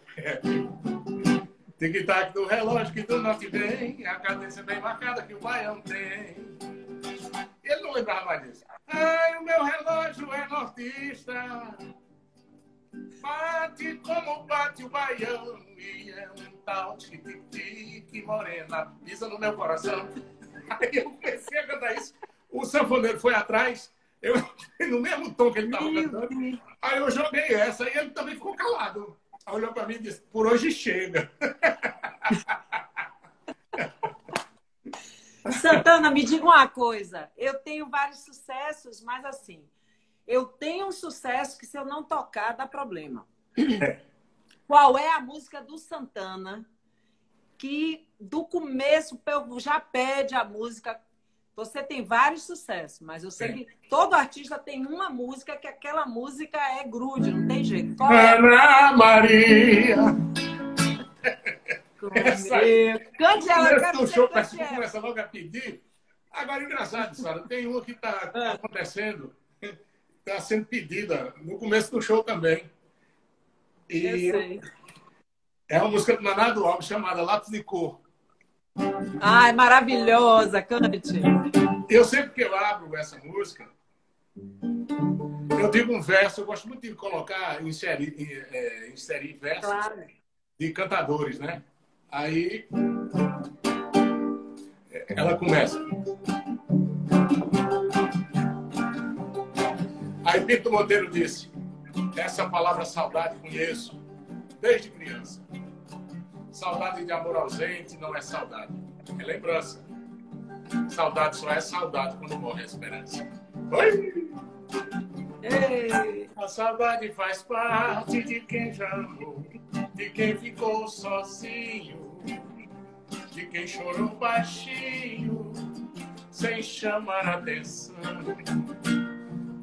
Tic-tac do relógio que do norte vem, a cadência bem marcada que o baião tem. Ele não lembrava mais disso. Ai, o meu relógio é nortista. Bate como bate o baião e é um tal tic-tic morena. Pisa no meu coração. Aí eu comecei a cantar isso. O sanfoneiro foi atrás, eu no mesmo tom que ele estava cantando. Aí eu joguei essa e ele também ficou calado. Aí olhou para mim e disse: Por hoje chega. Santana, me diga uma coisa. Eu tenho vários sucessos, mas assim, eu tenho um sucesso que se eu não tocar dá problema. Qual é a música do Santana que do começo já pede a música? Você tem vários sucessos, mas eu sei que todo artista tem uma música que aquela música é grude, não tem jeito. Qual é? Ana Maria. Cante ela, eu quero show, parece que começa logo a pedir. Agora, engraçado, Sara, tem uma que está é. acontecendo, está sendo pedida no começo do show também. E é uma música do Nanado Alves chamada Lápis de Cor. Ai, maravilhosa, cante. Eu sempre que eu abro essa música, eu digo um verso, eu gosto muito de colocar, inserir, é, inserir versos claro. de cantadores, né? Aí ela começa. Aí Pinto Monteiro disse: Essa palavra saudade conheço desde criança. Saudade de amor ausente não é saudade, é lembrança. Saudade só é saudade quando morre a esperança. Oi! Ei. A saudade faz parte de quem já amou, de quem ficou sozinho, de quem chorou baixinho, sem chamar atenção.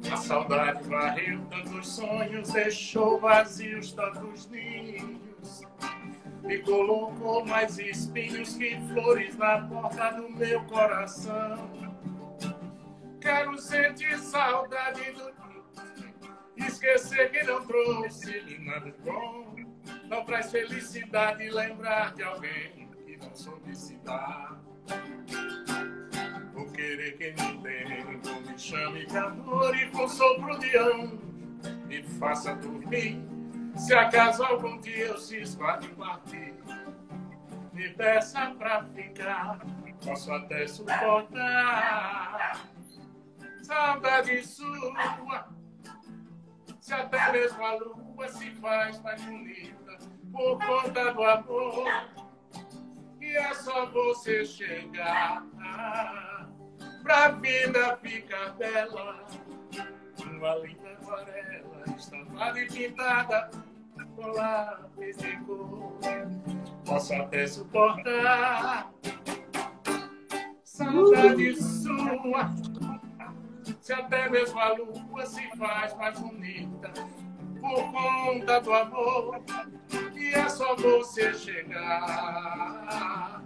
A saudade varreu tantos sonhos, deixou vazios tantos ninhos e colocou mais espinhos que flores na porta do meu coração. Quero sentir saudade do esquecer que não trouxe nada bom. Não traz felicidade lembrar de alguém que não soube se dar. Vou querer que me lembro, me chame de amor e com sopro de anjo me faça dormir se acaso algum dia eu cismar de partir, me peça pra ficar, posso até suportar. Saudade sua, se até mesmo a lua se faz mais bonita por conta do amor. E é só você chegar pra vida ficar bela. Uma linda aquarela estampada e pintada lápis de cor. Posso até suportar saudade sua. Se até mesmo a lua se faz mais bonita por conta do amor. E é só você chegar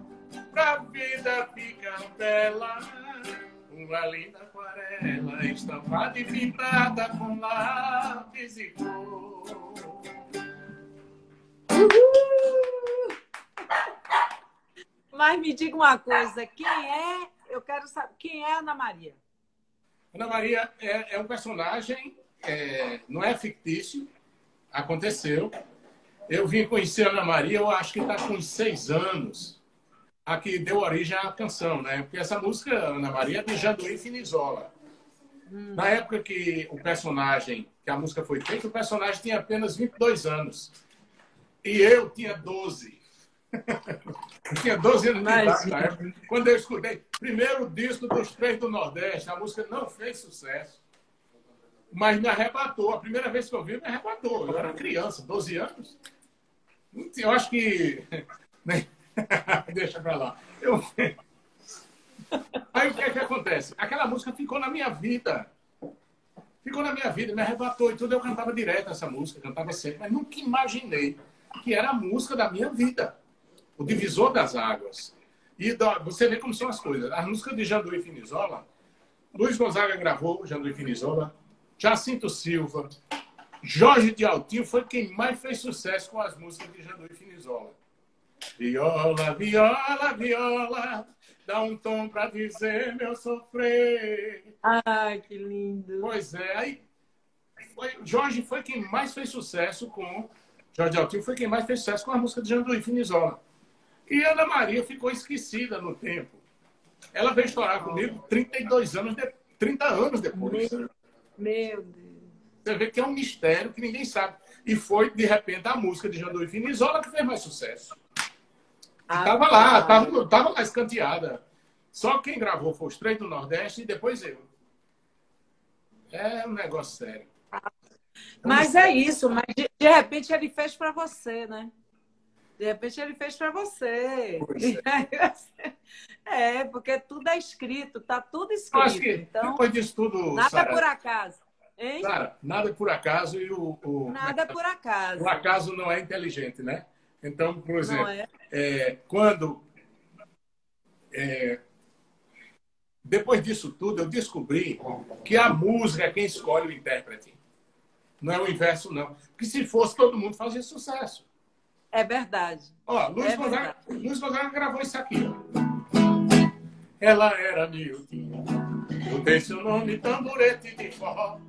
pra vida ficar bela uma linda aquarela estampada e pintada com lápis e cor. Mas me diga uma coisa, quem é? Eu quero saber quem é Ana Maria. Ana Maria é, é um personagem, é, não é fictício, aconteceu. Eu vim conhecer a Ana Maria, eu acho que está com seis anos. a que deu origem à canção, né? Porque essa música, Ana Maria, é de Janduí Finizola. Hum. Na época que o personagem, que a música foi feita, o personagem tinha apenas 22 anos. E eu tinha 12. eu tinha 12 anos de idade na época. Quando eu escutei, primeiro disco dos Três do Nordeste, a música não fez sucesso. Mas me arrebatou. A primeira vez que eu vi, me arrebatou. Eu era criança, 12 anos. Eu acho que. Deixa pra lá. Eu... Aí o que é que acontece? Aquela música ficou na minha vida. Ficou na minha vida, me arrebatou e tudo. Eu cantava direto essa música, cantava sempre, mas nunca imaginei que era a música da minha vida. O divisor das águas. E você vê como são as coisas. A música de Janduí Finizola, Luiz Gonzaga gravou Janduí Finizola, Jacinto Silva, Jorge de Altinho foi quem mais fez sucesso com as músicas de Janduí Finizola. Viola, viola, viola, dá um tom para dizer meu sofrer. Ai, que lindo. Pois é, aí foi, Jorge foi quem mais fez sucesso com Jorge Altinho foi quem mais fez sucesso com a música de Janduí Finizola. E Ana Maria ficou esquecida no tempo. Ela veio estourar comigo 32 anos, de, 30 anos depois. Meu, meu Deus. Você vê que é um mistério que ninguém sabe. E foi, de repente, a música de Janduí Finizola que fez mais sucesso. Estava ah, lá, estava tava lá escanteada. Só quem gravou foi os três do Nordeste e depois eu. É um negócio sério. Mas é isso, mas de, de repente ele fez para você, né? De repente ele fez para você. É. é. porque tudo é escrito, tá tudo escrito. Acho que então, depois disso tudo. Nada Sarah, por acaso. Hein? Sarah, nada por acaso e o. o nada por acaso. O acaso não é inteligente, né? Então, por exemplo, é? É, quando. É, depois disso tudo, eu descobri que a música é quem escolhe o intérprete. Não é o inverso, não. Porque se fosse, todo mundo fazia sucesso. É verdade. Ó, Luiz, é Gonzaga, verdade. Luiz Gonzaga gravou isso aqui. Ela era miudinha, eu dei seu nome tamborete de forró.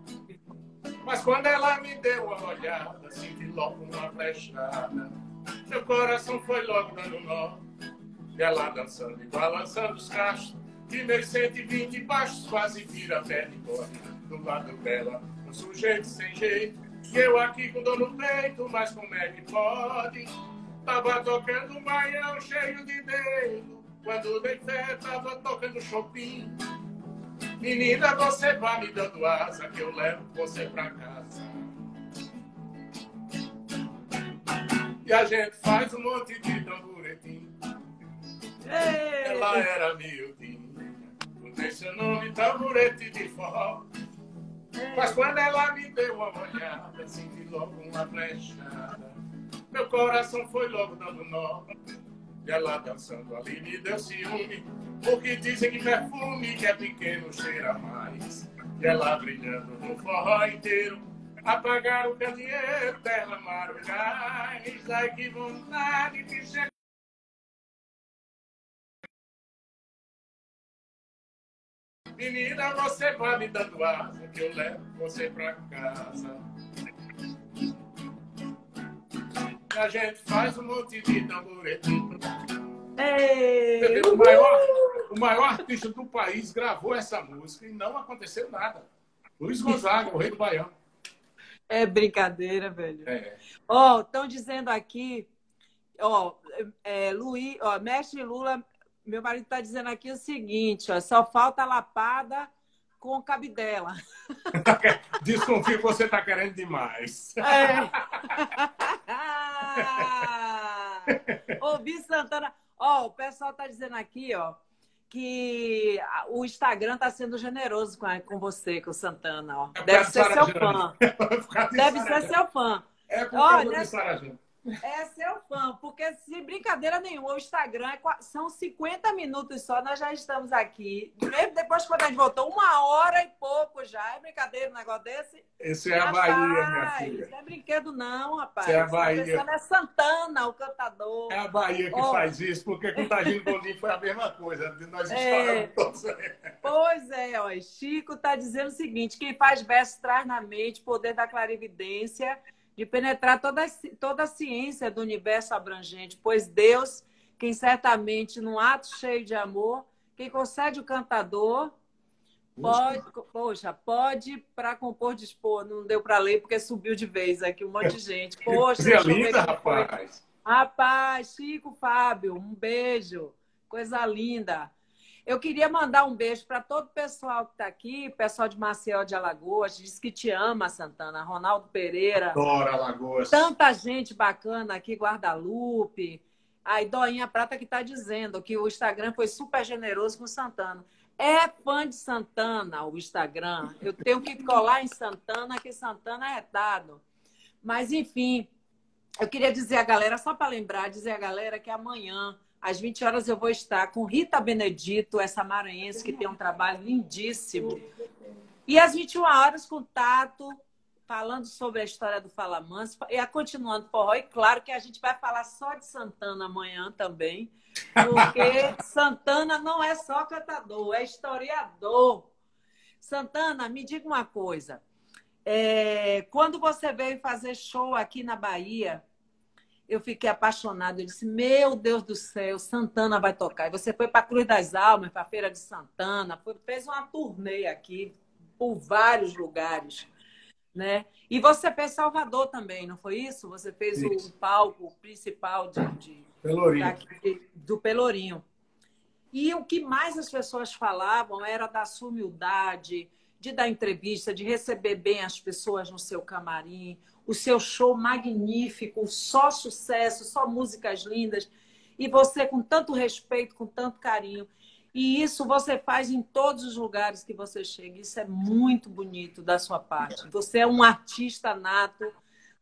Mas quando ela me deu uma olhada, senti logo uma flechada. Meu coração foi logo dando nó. E ela dançando e balançando os cachos. De meus 120 baixos quase vira pé de corre. Do lado dela, um sujeito sem jeito. E eu aqui com dor no peito, mas como é que pode? Tava tocando um baião cheio de dedo. Quando dei fé, tava tocando Chopin. Menina, você vai me dando asa que eu levo você pra casa. E a gente faz um monte de tamboretim. Ela era miudinha, não tem seu nome, tamborete de forró. Mas quando ela me deu uma olhada, senti logo uma flechada. Meu coração foi logo dando nó. E ela dançando ali me deu ciúme. Porque dizem que perfume que é pequeno cheira mais. E ela brilhando no forró inteiro. Apagar o candeeiro, derramar o gás. Ai, que vontade de chegar. Menina, você vai me dando asa que eu levo você pra casa. E a gente faz um monte de tamboretinho. O maior, o maior artista do país gravou essa música e não aconteceu nada. Luiz Gonzaga, o rei do Baião. É brincadeira, velho. É. Ó, oh, estão dizendo aqui, ó, é, Luiz, ó, mestre Lula, meu marido está dizendo aqui o seguinte, ó, só falta lapada com cabidela. Desconfio que você está querendo demais. É. Bi Santana, ó, o pessoal está dizendo aqui, ó, que o Instagram está sendo generoso com, com você, com o Santana. Ó. É Deve ser seu fã. Deve ser seu fã. É por Olha, causa é seu fã, porque se brincadeira nenhuma, o Instagram é, são 50 minutos só, nós já estamos aqui. Mesmo depois, quando a gente voltou, uma hora e pouco já. É brincadeira um negócio desse? Esse é a Bahia, minha filha. Não é brinquedo, não, rapaz. Isso é a Bahia. é Santana, o cantador. É a Bahia que oh. faz isso, porque com o Tagino Gondim foi a mesma coisa. Nós é... todos aí. Pois é, ó. Chico está dizendo o seguinte: quem faz verso traz na mente poder da clarividência de penetrar toda, toda a ciência do universo abrangente, pois Deus quem certamente, num ato cheio de amor, quem concede o cantador, pode, poxa, pode para compor dispor. Não deu para ler porque subiu de vez aqui um monte de gente. Poxa, Coisa linda, rapaz. Rapaz, Chico Fábio, um beijo. Coisa linda. Eu queria mandar um beijo para todo o pessoal que está aqui, pessoal de Maceió de Alagoas, diz que te ama, Santana, Ronaldo Pereira. Adoro Alagoas. Tanta gente bacana aqui, Guadalupe. Aí, Doinha Prata que está dizendo que o Instagram foi super generoso com o Santana. É fã de Santana o Instagram. Eu tenho que colar em Santana, que Santana é dado. Mas, enfim, eu queria dizer a galera, só para lembrar, dizer a galera que amanhã às 20 horas eu vou estar com Rita Benedito, essa maranhense que tem um trabalho lindíssimo. E às 21 horas com Tato, falando sobre a história do Fala Manso. E a continuando forró. E claro que a gente vai falar só de Santana amanhã também. Porque Santana não é só cantador, é historiador. Santana, me diga uma coisa. É, quando você veio fazer show aqui na Bahia, eu fiquei apaixonada. Eu disse: Meu Deus do céu, Santana vai tocar. E você foi para Cruz das Almas, para a Feira de Santana, foi, fez uma turnê aqui por vários lugares. Né? E você fez Salvador também, não foi isso? Você fez isso. o palco principal de, de Pelourinho. Daqui, do Pelourinho. E o que mais as pessoas falavam era da sua humildade, de dar entrevista, de receber bem as pessoas no seu camarim, o seu show magnífico, só sucesso, só músicas lindas, e você com tanto respeito, com tanto carinho. E isso você faz em todos os lugares que você chega. Isso é muito bonito da sua parte. Você é um artista nato,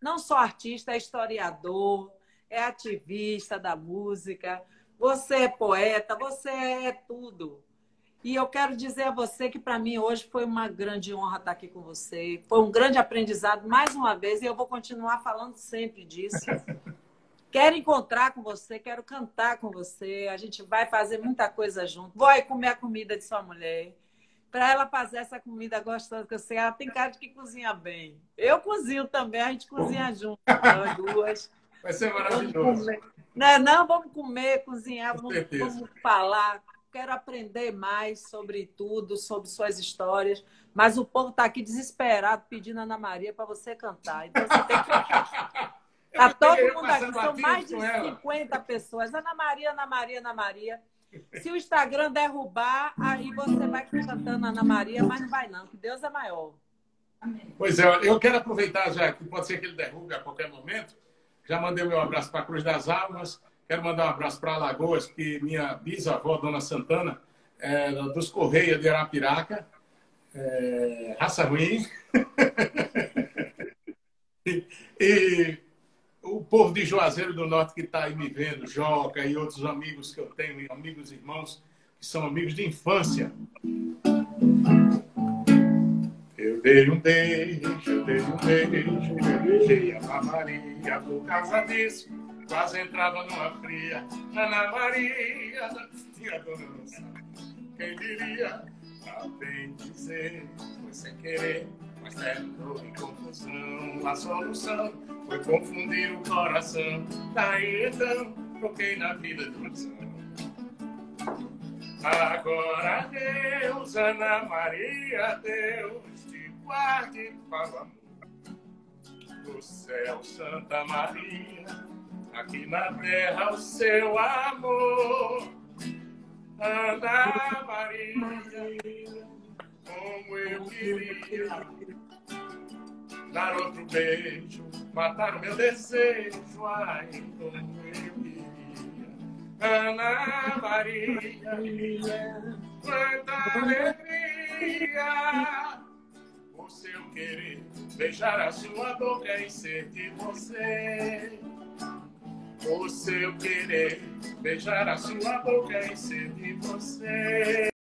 não só artista, é historiador, é ativista da música, você é poeta, você é tudo. E eu quero dizer a você que para mim hoje foi uma grande honra estar aqui com você. Foi um grande aprendizado mais uma vez e eu vou continuar falando sempre disso. Quero encontrar com você, quero cantar com você. A gente vai fazer muita coisa junto. Vou aí comer a comida de sua mulher. Para ela fazer essa comida gostosa, que eu sei, ela tem cara de que cozinha bem. Eu cozinho também, a gente cozinha junto, nós duas. Vai ser maravilhoso. Não, é, não, vamos comer, cozinhar, vamos, vamos falar quero aprender mais sobre tudo, sobre suas histórias. Mas o povo está aqui desesperado pedindo Ana Maria para você cantar. Então você tem que. Está todo mundo aqui, são mais de 50 pessoas. Ana Maria, Ana Maria, Ana Maria. Se o Instagram derrubar, aí você vai cantando Ana Maria, mas não vai não, que Deus é maior. Pois é, eu quero aproveitar já que pode ser que ele derrube a qualquer momento. Já mandei meu abraço para a Cruz das Almas, Quero mandar um abraço para Alagoas, que minha bisavó, Dona Santana, é dos Correios de Arapiraca, é, raça ruim. e, e, o povo de Juazeiro do Norte que está aí me vendo, Joca e outros amigos que eu tenho, amigos e irmãos, que são amigos de infância. Eu dei um beijo, eu dei um beijo, eu beijei a Maria causa disso quase entrava numa fria. Ana Maria, tinha dona. Quem diria? A bem dizer, foi sem querer, mas terminou em confusão. A solução foi confundir o coração. Daí então, troquei na vida de oração. Agora Deus, Ana Maria, Deus, te guarde para amor. Do céu, Santa Maria, aqui na terra o seu amor. Ana Maria, como eu queria dar outro beijo, matar o meu desejo, ai, como eu queria. Ana Maria, quanta alegria o seu querer, beijar a sua boca e ser de você o seu querer, beijar a sua boca e ser de você.